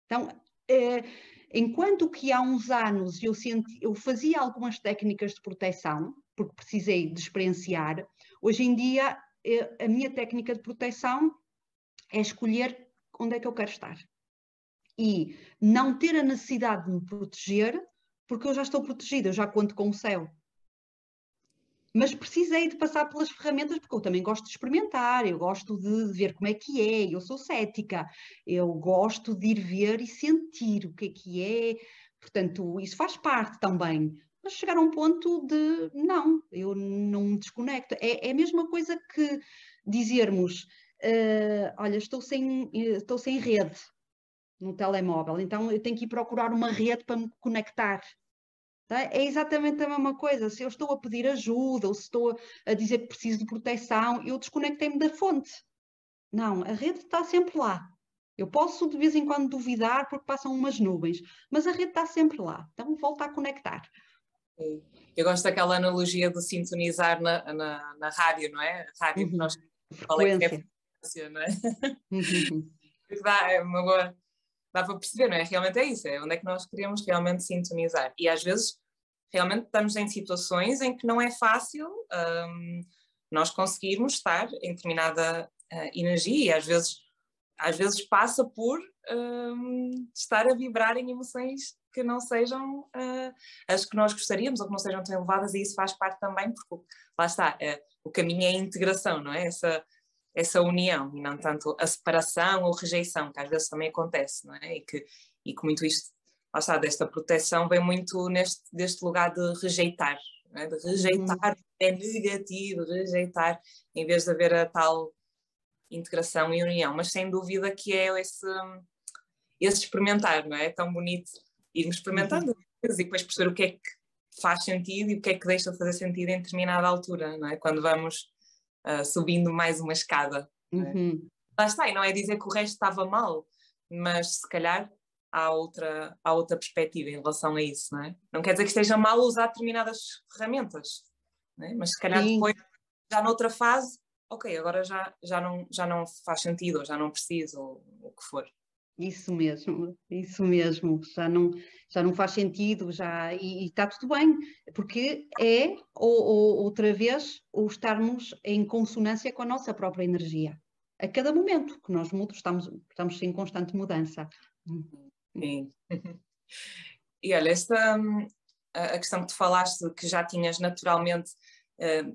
Speaker 2: Então, uh, enquanto que há uns anos eu, senti, eu fazia algumas técnicas de proteção, porque precisei de experienciar, hoje em dia a minha técnica de proteção é escolher onde é que eu quero estar. E não ter a necessidade de me proteger, porque eu já estou protegida, eu já conto com o céu. Mas precisei de passar pelas ferramentas, porque eu também gosto de experimentar, eu gosto de ver como é que é, eu sou cética, eu gosto de ir ver e sentir o que é que é, portanto, isso faz parte também mas chegar a um ponto de não, eu me desconecto. É, é a mesma coisa que dizermos: uh, olha, estou sem, estou sem rede no telemóvel, então eu tenho que ir procurar uma rede para me conectar. Tá? É exatamente a mesma coisa. Se eu estou a pedir ajuda ou se estou a dizer que preciso de proteção, eu desconectei-me da fonte. Não, a rede está sempre lá. Eu posso de vez em quando duvidar porque passam umas nuvens, mas a rede está sempre lá. Então volta a conectar.
Speaker 1: Eu gosto daquela analogia de sintonizar na, na, na rádio, não é? A rádio uhum. que nós é que é a frequência, não é? Uhum. dá, é uma boa, dá para perceber, não é? Realmente é isso, é onde é que nós queremos realmente sintonizar. E às vezes realmente estamos em situações em que não é fácil um, nós conseguirmos estar em determinada uh, energia e às vezes, às vezes passa por um, estar a vibrar em emoções que não sejam uh, as que nós gostaríamos ou que não sejam tão elevadas, e isso faz parte também, porque lá está, uh, o caminho é a integração, não é? Essa, essa união, e não tanto a separação ou rejeição, que às vezes também acontece, não é? E que, e que muito isto, lá está, desta proteção vem muito neste deste lugar de rejeitar, é? de rejeitar, uhum. é negativo, rejeitar, em vez de haver a tal integração e união, mas sem dúvida que é esse, esse experimentar, não é? é tão bonito irmos experimentando. Uhum. e depois perceber o que é que faz sentido e o que é que deixa de fazer sentido em determinada altura, não é? Quando vamos uh, subindo mais uma escada. Uhum. Lá está, e não é dizer que o resto estava mal, mas se calhar há outra, há outra perspectiva em relação a isso, não é? Não quer dizer que esteja mal usar determinadas ferramentas, é? mas se calhar Sim. depois, já noutra fase, ok, agora já, já, não, já não faz sentido, ou já não preciso, ou o que for.
Speaker 2: Isso mesmo, isso mesmo, já não, já não faz sentido, já, e está tudo bem, porque é, ou, ou, outra vez, o estarmos em consonância com a nossa própria energia. A cada momento que nós mudamos, estamos, estamos em constante mudança.
Speaker 1: Sim. E olha, esta, a questão que tu falaste, que já tinhas naturalmente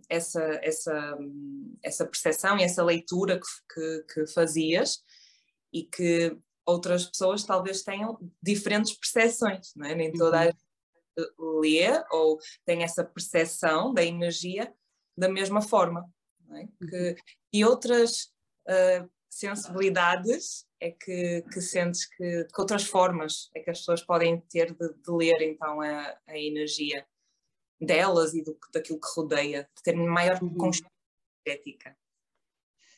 Speaker 1: essa, essa, essa percepção e essa leitura que, que, que fazias, e que outras pessoas talvez tenham diferentes percepções, não é? nem toda a uhum. gente lê ou tem essa percepção da energia da mesma forma. É? Que, uhum. e outras uh, sensibilidades é que, que sentes que, que, outras formas é que as pessoas podem ter de, de ler então a, a, energia delas e do, daquilo que rodeia, de ter maior uhum. consciência ética.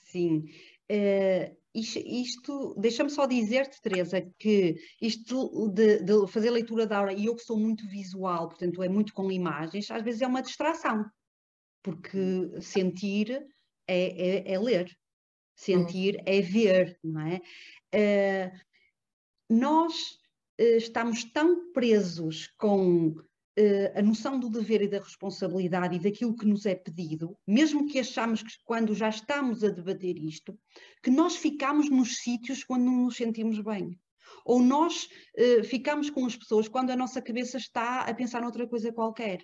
Speaker 2: Sim. Uh, isto, isto deixa-me só dizer-te, Teresa, que isto de, de, fazer leitura da aura, e eu que sou muito visual, portanto é muito com imagens, às vezes é uma distração, porque sentir é, é, é ler, sentir uhum. é ver, não é? Uh, nós uh, estamos tão presos com a noção do dever e da responsabilidade e daquilo que nos é pedido, mesmo que achamos que quando já estamos a debater isto, que nós ficamos nos sítios quando não nos sentimos bem. Ou nós uh, ficamos com as pessoas quando a nossa cabeça está a pensar noutra coisa qualquer.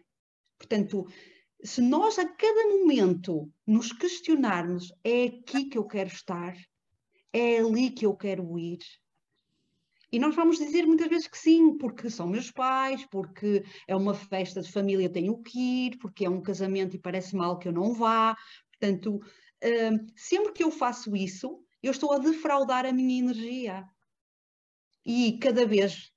Speaker 2: Portanto, se nós a cada momento nos questionarmos, é aqui que eu quero estar, é ali que eu quero ir, e nós vamos dizer muitas vezes que sim, porque são meus pais, porque é uma festa de família, tenho que ir, porque é um casamento e parece mal que eu não vá. Portanto, hum, sempre que eu faço isso, eu estou a defraudar a minha energia. E cada vez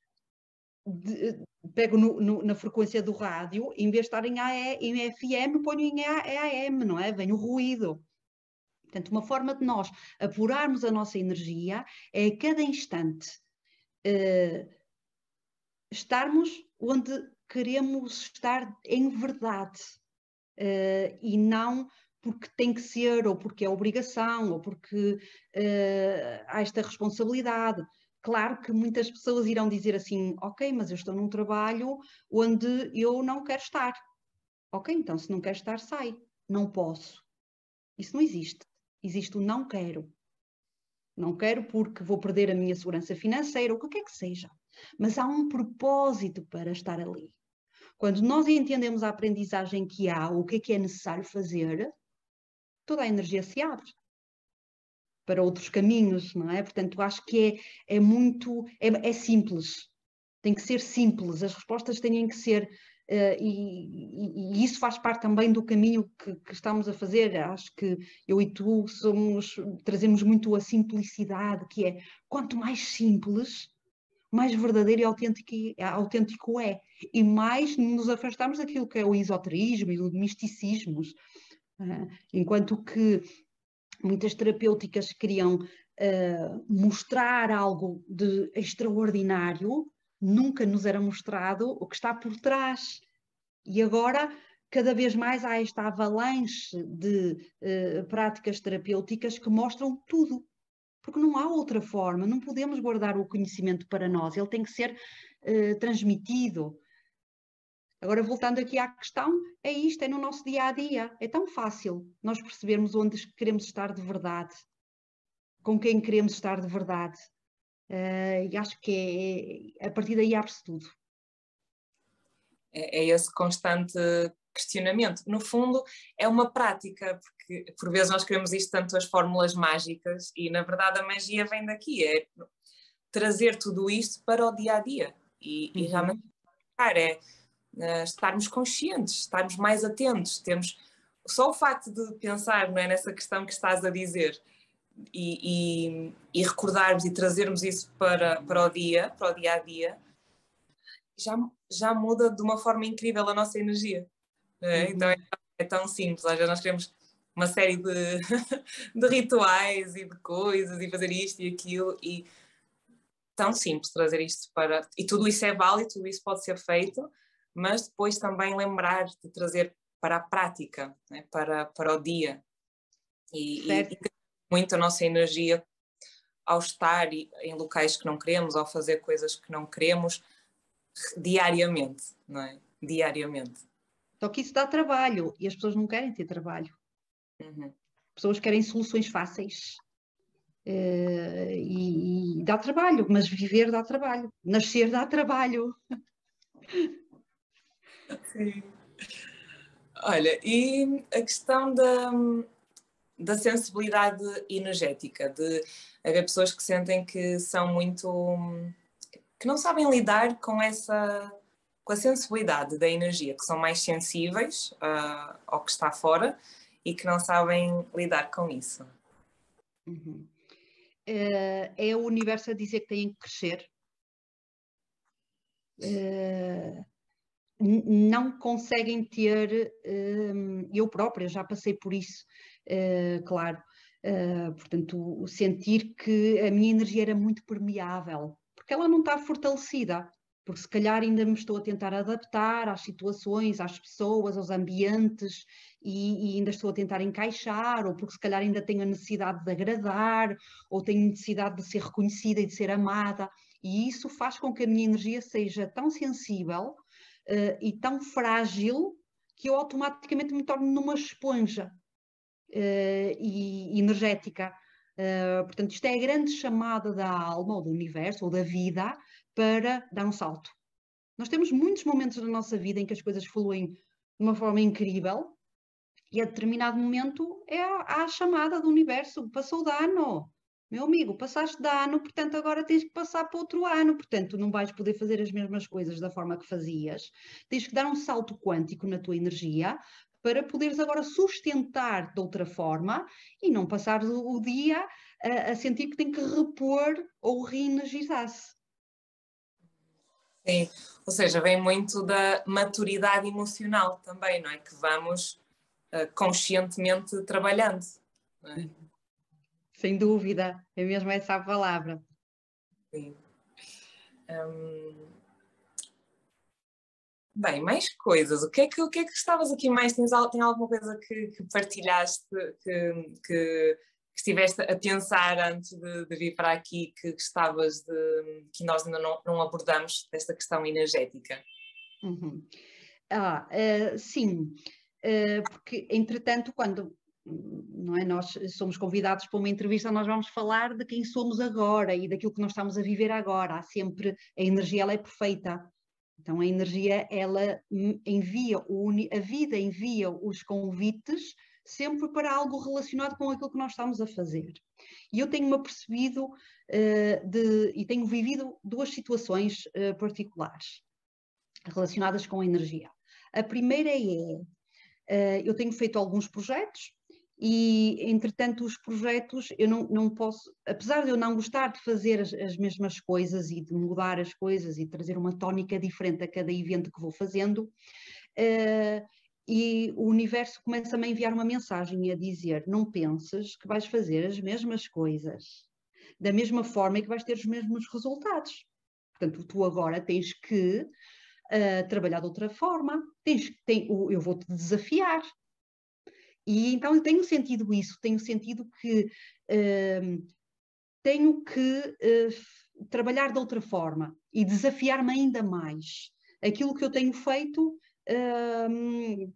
Speaker 2: de, pego no, no, na frequência do rádio, em vez de estar em, AE, em FM, ponho em AM, não é? Vem o ruído. Portanto, uma forma de nós apurarmos a nossa energia é a cada instante uh, estarmos onde queremos estar em verdade uh, e não porque tem que ser, ou porque é obrigação, ou porque uh, há esta responsabilidade. Claro que muitas pessoas irão dizer assim: ok, mas eu estou num trabalho onde eu não quero estar. Ok, então se não quer estar, sai. Não posso. Isso não existe. Existe o não quero. Não quero porque vou perder a minha segurança financeira, ou o que quer que seja. Mas há um propósito para estar ali. Quando nós entendemos a aprendizagem que há, o que é que é necessário fazer, toda a energia se abre para outros caminhos, não é? Portanto, acho que é, é muito, é, é simples. Tem que ser simples, as respostas têm que ser Uh, e, e, isso faz parte também do caminho que, que, estamos a fazer. Acho que eu e tu somos, trazemos muito a simplicidade, que é quanto mais simples, mais verdadeiro e autêntico, autêntico é. E mais nos afastamos daquilo que é o esoterismo e o misticismo. Uh, enquanto que muitas terapêuticas queriam uh, mostrar algo de extraordinário, nunca nos era mostrado o que está por trás. E agora, cada vez mais, há esta avalanche de uh, práticas terapêuticas que mostram tudo. Porque não há outra forma, não podemos guardar o conhecimento para nós, ele tem que ser uh, transmitido. Agora, voltando aqui à questão, é isto, é no nosso dia a dia. É tão fácil nós percebermos onde queremos estar de verdade, com quem queremos estar de verdade. Uh, e acho que é, a partir daí abre-se tudo.
Speaker 1: É, é, esse constante questionamento. No fundo, é uma prática, porque por vezes nós queremos isto tanto as fórmulas mágicas e na verdade a magia vem daqui, é trazer tudo isto para o dia a dia e, uhum. e realmente é uh, estarmos conscientes, estarmos mais atentos, temos só o facto de pensar não é, nessa questão que estás a dizer e, e, e, recordarmos e trazermos isso para, para o dia, para o dia a dia, já já muda de uma forma incrível a nossa energia. É? Uhum. Então é, é, tão simples. Às vezes nós queremos uma série de, de rituais e de coisas e fazer isto e aquilo e tão simples trazer isto para. E tudo isso é válido, tudo isso pode ser feito, mas depois também lembrar de trazer para a prática, né? para, para o dia. E, e, muito a nossa energia ao estar em locais que não queremos, ao fazer coisas que não queremos, diariamente, não é? Diariamente.
Speaker 2: Só que isso dá trabalho e as pessoas não querem ter trabalho. Uhum. Pessoas querem soluções fáceis. Uh, e, e, dá trabalho, mas viver dá trabalho, nascer dá trabalho.
Speaker 1: Sim. Olha, e a questão da, da sensibilidade energética, de haver pessoas que sentem que são muito. que não sabem lidar com essa. com a sensibilidade da energia, que são mais sensíveis uh, ao que está fora e que não sabem lidar com isso.
Speaker 2: Uhum. Uh, é o universo a dizer que têm que crescer. Uh, não conseguem ter, uh, eu própria já passei por isso, claro, portanto, sentir que a minha energia era muito permeável, porque ela não está fortalecida porque se calhar ainda me estou a tentar adaptar às situações, às pessoas, aos ambientes e, e, ainda estou a tentar encaixar, ou porque se calhar ainda tenho a necessidade de agradar, ou tenho necessidade de ser reconhecida e de ser amada, e isso faz com que a minha energia seja tão sensível uh, e tão frágil que eu automaticamente me torno numa esponja e energética. Uh, portanto, isto é a grande chamada da alma, ou do universo, ou da vida, para dar um salto. Nós temos muitos momentos na nossa vida em que as coisas fluem de uma forma incrível e a determinado momento é a, a chamada do universo, passou de ano. Meu amigo, passaste de ano, portanto agora tens que passar para outro ano, portanto não vais poder fazer as mesmas coisas da forma que fazias. Tens que dar um salto quântico na tua energia para poderes agora sustentar de outra forma e não passar o, dia a, a, sentir que tem que repor ou reenergizar-se.
Speaker 1: Sim, ou seja, vem muito da maturidade emocional também, não é? Que vamos uh, conscientemente trabalhando. É?
Speaker 2: Sem dúvida, é mesmo essa a palavra.
Speaker 1: Sim. Um... Bem, mais coisas. O que é que, o que, é que estavas aqui mais? Tens, tem alguma coisa que, que partilhaste que, que estiveste a pensar antes de, de vir para aqui que gostavas de que nós ainda não, não abordamos desta questão energética?
Speaker 2: Uhum. Ah, uh, sim, uh, porque entretanto, quando não é, nós somos convidados para uma entrevista, nós vamos falar de quem somos agora e daquilo que nós estamos a viver agora. Há sempre a energia, ela é perfeita. Então a energia, ela envia, a vida envia os convites sempre para algo relacionado com aquilo que nós estamos a fazer. E eu tenho-me apercebido uh, de, e tenho vivido duas situações uh, particulares relacionadas com a energia. A primeira é, uh, eu tenho feito alguns projetos e, entretanto, os projetos eu não, não posso, apesar de eu não gostar de fazer as, as mesmas coisas e de mudar as coisas e trazer uma tónica diferente a cada evento que vou fazendo, e o universo começa-me a enviar uma mensagem a dizer: não penses que vais fazer as mesmas coisas da mesma forma e que vais ter os mesmos resultados. Portanto, tu agora tens que uh, trabalhar de outra forma, tens, tem, eu vou-te desafiar. E então tenho sentido isso, tenho sentido que uh, tenho que uh, trabalhar de outra forma e desafiar-me ainda mais. Aquilo que eu tenho feito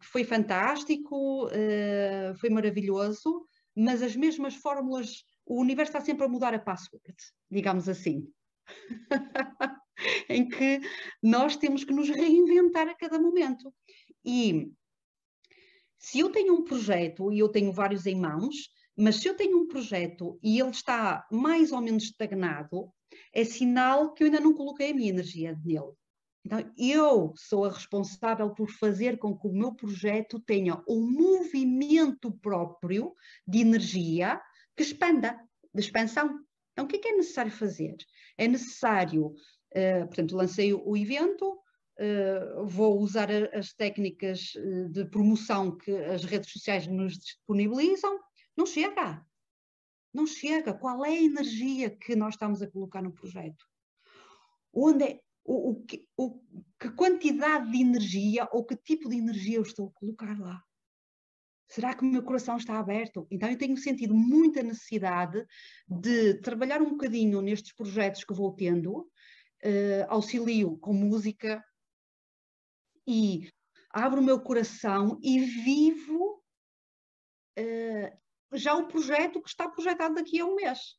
Speaker 2: foi fantástico, uh, foi maravilhoso, mas as mesmas fórmulas, o universo está sempre a mudar a password, digamos assim. em que nós temos que nos reinventar a cada momento. E se eu tenho um projeto e eu tenho vários em mãos, mas se eu tenho um projeto e ele está mais ou menos estagnado, é sinal que eu ainda não coloquei a minha energia nele. Então, eu sou a responsável por fazer com que o meu projeto tenha um movimento próprio de energia que expanda, de expansão. Então, o que é, que é necessário fazer? É necessário, uh, portanto, lancei o evento, uh, vou usar as técnicas de promoção que as redes sociais nos disponibilizam, não chega. Não chega. Qual é a energia que nós estamos a colocar no projeto? Onde é, o, o, que, o, que quantidade de energia ou que tipo de energia eu estou a colocar lá? Será que o meu coração está aberto? Então eu tenho sentido muita necessidade de trabalhar um bocadinho nestes projetos que vou tendo, uh, auxilio com música e abro o meu coração e vivo uh, já o projeto que está projetado daqui a um mês.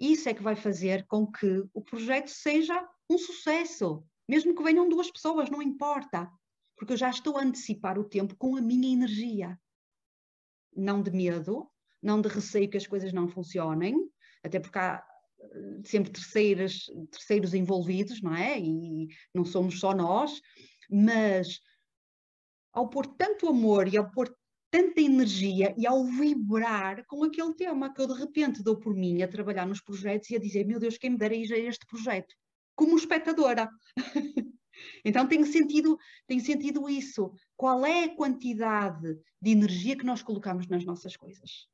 Speaker 2: Isso é que vai fazer com que o projeto seja um sucesso, mesmo que venham duas pessoas, não importa, porque eu já estou a antecipar o tempo com a minha energia não de medo, não de receio que as coisas não funcionem, até porque há eh, sempre terceiros, terceiros envolvidos, não é? E não somos só nós, mas ao pôr tanto amor e ao pôr tanta energia e ao vibrar com aquele tema que eu de repente dou por mim a trabalhar nos projetos e a dizer, meu Deus, quem me dera ir a este projeto, como espectadora. Então tenho sentido, tenho sentido isso. Qual é a quantidade de energia que nós colocamos nas nossas coisas?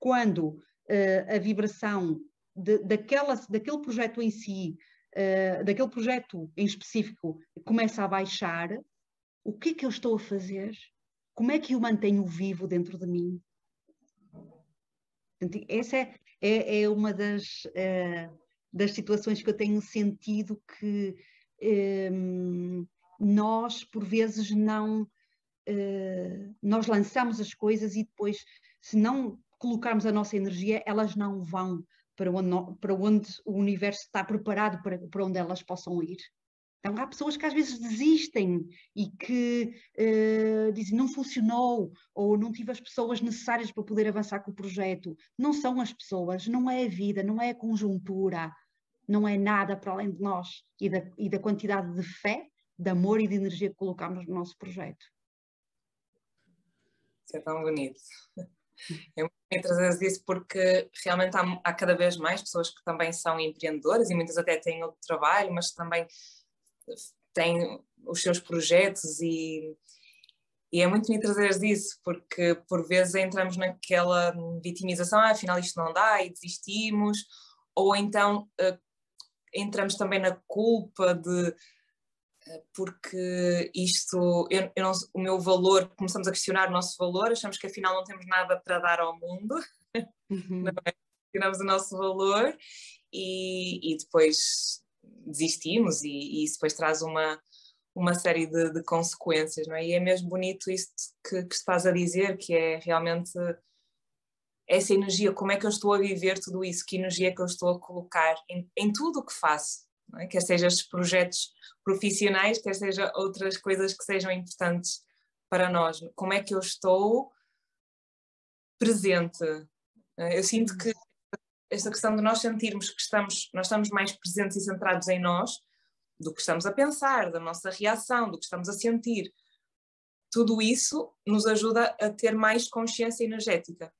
Speaker 2: Quando uh, a vibração de, daquela, daquele projeto em si, uh, daquele projeto em específico, começa a baixar, o que é que eu estou a fazer? Como é que eu mantenho vivo dentro de mim? Essa é, é, é uma das, uh, das situações que eu tenho sentido que Ehm, nós por vezes não uh, nós lançamos as coisas e depois se não colocarmos a nossa energia elas não vão para onde, para onde o universo está preparado para, para onde elas possam ir. Então há pessoas que às vezes desistem e que uh, dizem não funcionou ou não tive as pessoas necessárias para poder avançar com o projeto. Não são as pessoas, não é a vida, não é a conjuntura não é nada para além de nós e da, e da quantidade de fé, de amor e de energia que colocamos no nosso projeto.
Speaker 1: Isso é tão bonito. É muito bonito trazer isso porque realmente há, há, cada vez mais pessoas que também são empreendedoras e muitas até têm outro trabalho, mas também têm os seus projetos e, e é muito bonito trazer isso porque por vezes entramos naquela vitimização, ah, afinal isto não dá e desistimos, ou então uh, entramos também na culpa de eh, porque isto, eu, eu não, o meu valor, começamos a questionar o nosso valor, achamos que afinal não temos nada para dar ao mundo, uhum. é? questionamos o nosso valor e, e depois desistimos e, e, isso depois traz uma, uma série de, de, consequências, não é? E é mesmo bonito isso que, que estás a dizer, que é realmente essa energia, como é que eu estou a viver tudo isso, que energia é que eu estou a colocar em, em tudo o que faço, é? quer seja estes projetos profissionais, quer seja outras coisas que sejam importantes para nós, como é que eu estou presente. É? Eu sinto que esta questão de nós sentirmos que estamos, nós estamos mais presentes e centrados em nós do que estamos a pensar, da nossa reação, do que estamos a sentir. Tudo isso nos ajuda a ter mais consciência energética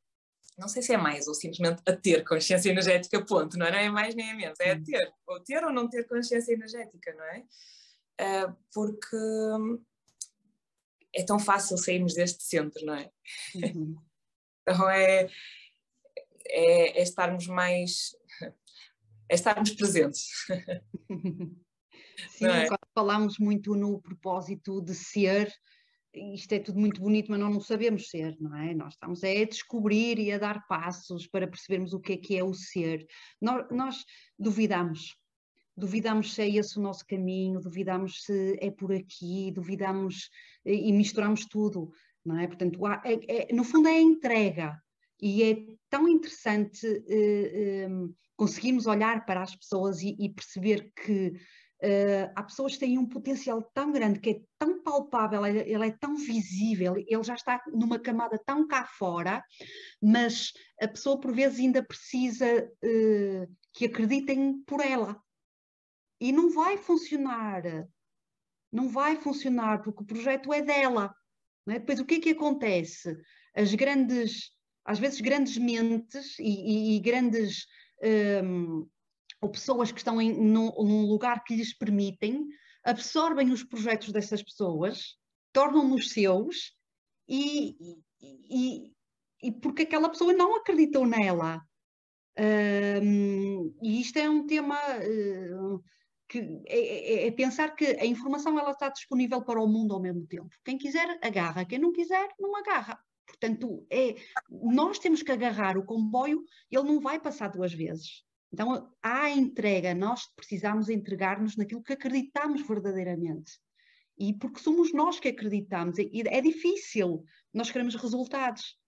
Speaker 1: não sei se é mais ou simplesmente a ter consciência energética, ponto, não é, não é mais nem é menos, é a ter, ou ter ou não ter consciência energética, não é? Uh, porque é tão fácil sairmos deste centro, não é? Uhum. então é, é, é, estarmos mais, é estarmos presentes.
Speaker 2: Sim, é? falamos muito no propósito de ser, isto é tudo muito bonito, mas nós não sabemos ser, não é? Nós estamos a descobrir e a dar passos para percebermos o que é que é o ser. Nós, nós duvidamos, duvidamos se é esse o nosso caminho, duvidamos se é por aqui, duvidamos e misturamos tudo, não é? Portanto, é, é, no fundo é a entrega e é tão interessante eh, eh, conseguirmos olhar para as pessoas e, e perceber que Uh, há pessoas que têm um potencial tão grande, que é tão palpável, ele, é tão visível, ele já está numa camada tão cá fora, mas a pessoa por vezes ainda precisa uh, que acreditem por ela. E não vai funcionar. Não vai funcionar, porque o projeto é dela. É? Depois o que é que acontece? As grandes, às vezes grandes mentes e, e, e grandes. Um, ou pessoas que estão em, num, num lugar que lhes permitem, absorvem os projetos dessas pessoas, tornam-nos seus e, e, e, porque aquela pessoa não acreditou nela. Um, e isto é um tema uh, que é, é, é, pensar que a informação ela está disponível para o mundo ao mesmo tempo. Quem quiser agarra, quem não quiser não agarra. Portanto, é, nós temos que agarrar o comboio, ele não vai passar duas vezes. Então, há entrega, nós precisamos entregar-nos naquilo que acreditamos verdadeiramente. E porque somos nós que acreditamos. E é difícil, nós queremos resultados.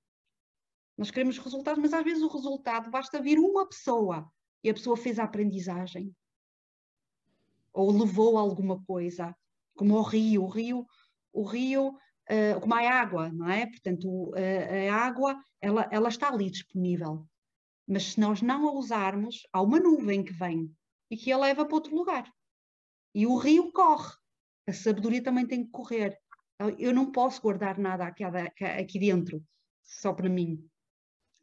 Speaker 2: Nós queremos resultados, mas às vezes o resultado basta vir uma pessoa e a pessoa fez a aprendizagem. Ou levou alguma coisa, como o rio. O rio, o rio uh, como a água, não é? Portanto, uh, a água, ela, ela está ali disponível. Mas se nós não a usarmos, há uma nuvem que vem e que a leva para outro lugar. E o rio corre. A sabedoria também tem que correr. Eu não posso guardar nada aqui, aqui dentro, só para mim.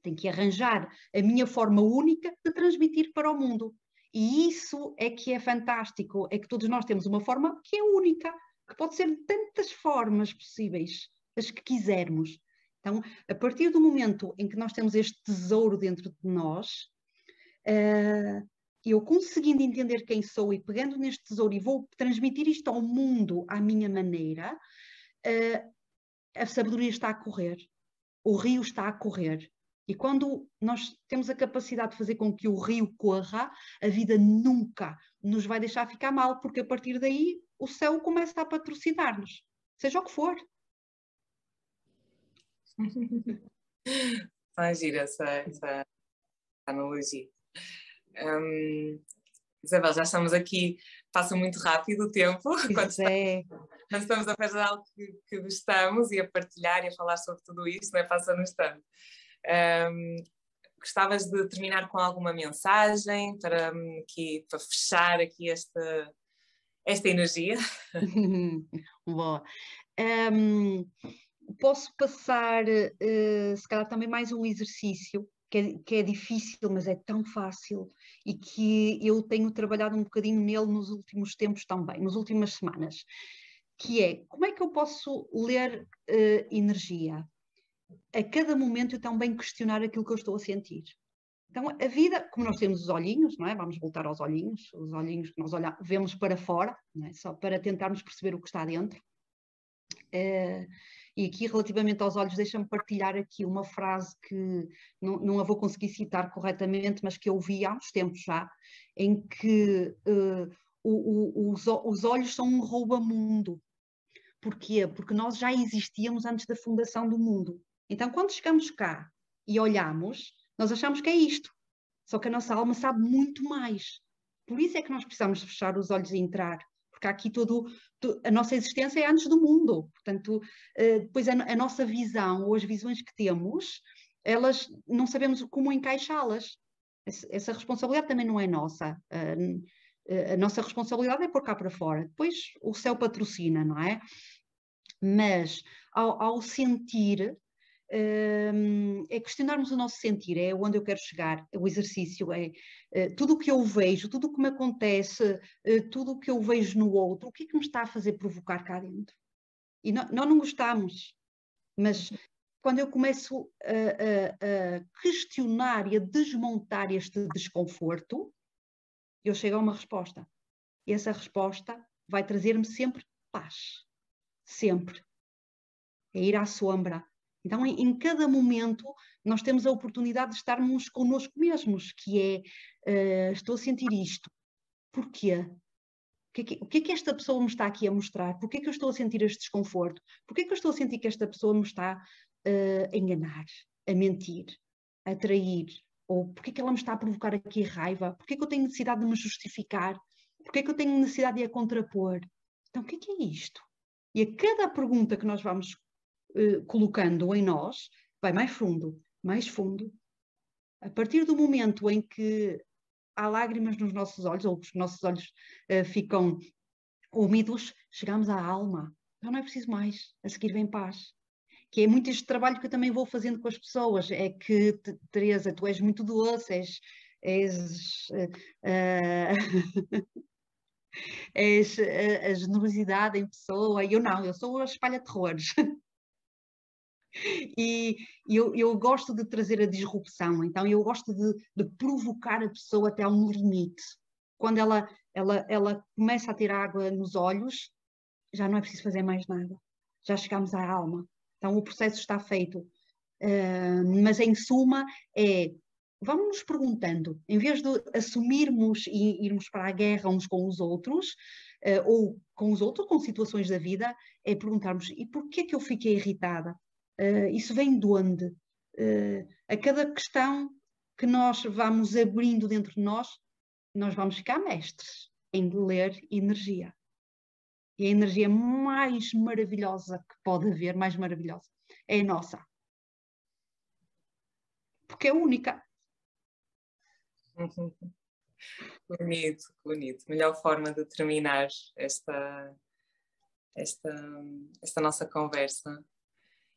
Speaker 2: Tenho que arranjar a minha forma única de transmitir para o mundo. E isso é que é fantástico, é que todos nós temos uma forma que é única, que pode ser de tantas formas possíveis, as que quisermos. Então, a partir do momento em que nós temos este tesouro dentro de nós, uh, eu conseguindo entender quem sou e pegando neste tesouro e vou transmitir isto ao mundo à minha maneira, uh, a sabedoria está a correr, o rio está a correr. E quando nós temos a capacidade de fazer com que o rio corra, a vida nunca nos vai deixar ficar mal, porque a partir daí o céu começa a patrocinar-nos, seja o que for.
Speaker 1: Vai gira essa, essa analogia. Um, Isabel, já estamos aqui, passa muito rápido o tempo quando,
Speaker 2: é.
Speaker 1: quando estamos a fazer algo que, que, gostamos e a partilhar e a falar sobre tudo isso, não é? passa-nos tanto. Um, gostavas de terminar com alguma mensagem para, aqui, para fechar aqui esta, esta energia?
Speaker 2: Boa. Um, posso passar, uh, se calhar, também mais um exercício que é, que é, difícil, mas é tão fácil e que eu tenho trabalhado um bocadinho nele nos últimos tempos também, nas últimas semanas, que é como é que eu posso ler uh, energia? A cada momento eu também questionar aquilo que eu estou a sentir. Então, a vida, como nós temos os olhinhos, não é? Vamos voltar aos olhinhos, os olhinhos que nós olhamos, vemos para fora, é? só para tentarmos perceber o que está dentro. Uh, e aqui, relativamente aos olhos, deixa-me partilhar aqui uma frase que não, não a vou conseguir citar corretamente, mas que eu ouvi há uns tempos já, em que uh, o, o, os, os olhos são um rouba-mundo. Porquê? Porque nós já existíamos antes da fundação do mundo. Então, quando chegamos cá e olhamos, nós achamos que é isto. Só que a nossa alma sabe muito mais. Por isso é que nós precisamos fechar os olhos e entrar. Porque aqui todo, a nossa existência é antes do mundo. Portanto, eh, depois a, nossa visão ou as visões que temos, elas não sabemos como encaixá-las. Essa responsabilidade também não é nossa. A nossa responsabilidade é pôr cá para fora. Depois o céu patrocina, não é? Mas ao, ao sentir, é questionarmos o nosso sentir, é onde eu quero chegar, o exercício é uh, tudo o que eu vejo, tudo o que me acontece, uh, tudo o que eu vejo no outro, o que é que me está a fazer provocar cá dentro? E nós não gostamos, mas quando eu começo a, a, a, questionar e a desmontar este desconforto, eu chego a uma resposta. E essa resposta vai trazer-me sempre paz. Sempre. É ir à sombra, então, em, em, cada momento, nós temos a oportunidade de estarmos connosco mesmos, que é, uh, estou a sentir isto. Porquê? O que, é que, o que, é que esta pessoa me está aqui a mostrar? Porquê é que eu estou a sentir este desconforto? Porquê é que eu estou a sentir que esta pessoa me está uh, a enganar, a mentir, a trair? Ou porquê que ela me está a provocar aqui raiva? Porquê que eu tenho necessidade de me justificar? Porquê que eu tenho necessidade de a contrapor? Então, o que é que é isto? E a cada pergunta que nós vamos eh, colocando em nós, vai mais fundo, mais fundo. A partir do momento em que há lágrimas nos nossos olhos, ou os nossos olhos uh, ficam úmidos, chegamos à alma. Já não é preciso mais. A seguir vem paz. Que é muito este trabalho que eu também vou fazendo com as pessoas. É que, Teresa, tu és muito doce, és. és uh, és a, a generosidade em pessoa. Eu não, eu sou a espalha-terrores. E eu, eu, gosto de trazer a disrupção, então eu gosto de, de, provocar a pessoa até um limite. Quando ela, ela, ela começa a ter água nos olhos, já não é preciso fazer mais nada. Já chegamos à alma. Então o processo está feito. Uh, mas em suma é vamos nos perguntando, em vez de assumirmos e irmos para a guerra uns com os outros, uh, ou com os outros, com situações da vida, é perguntarmos, e porquê que eu fiquei irritada? Uh, isso vem de onde? Uh, a cada questão que nós vamos abrindo dentro de nós, nós vamos ficar mestres em ler energia. E a energia mais maravilhosa que pode haver, mais maravilhosa, é a nossa. Porque é única.
Speaker 1: bonito, bonito. Melhor forma de terminar esta, esta, esta nossa conversa.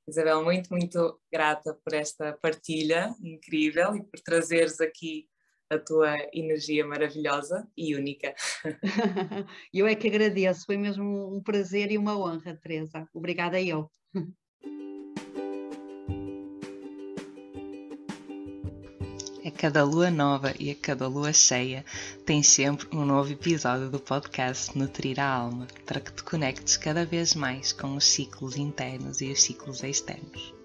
Speaker 1: Isabel, muito, muito grata por esta partilha incrível e por trazeres aqui a tua energia maravilhosa e única.
Speaker 2: Eu é que agradeço, foi mesmo um prazer e uma honra, Teresa. Obrigada eu.
Speaker 3: Cada lua nova e a cada lua cheia tem sempre um novo episódio do podcast Nutrir a Alma para que te conectes cada vez mais com os ciclos internos e os ciclos externos.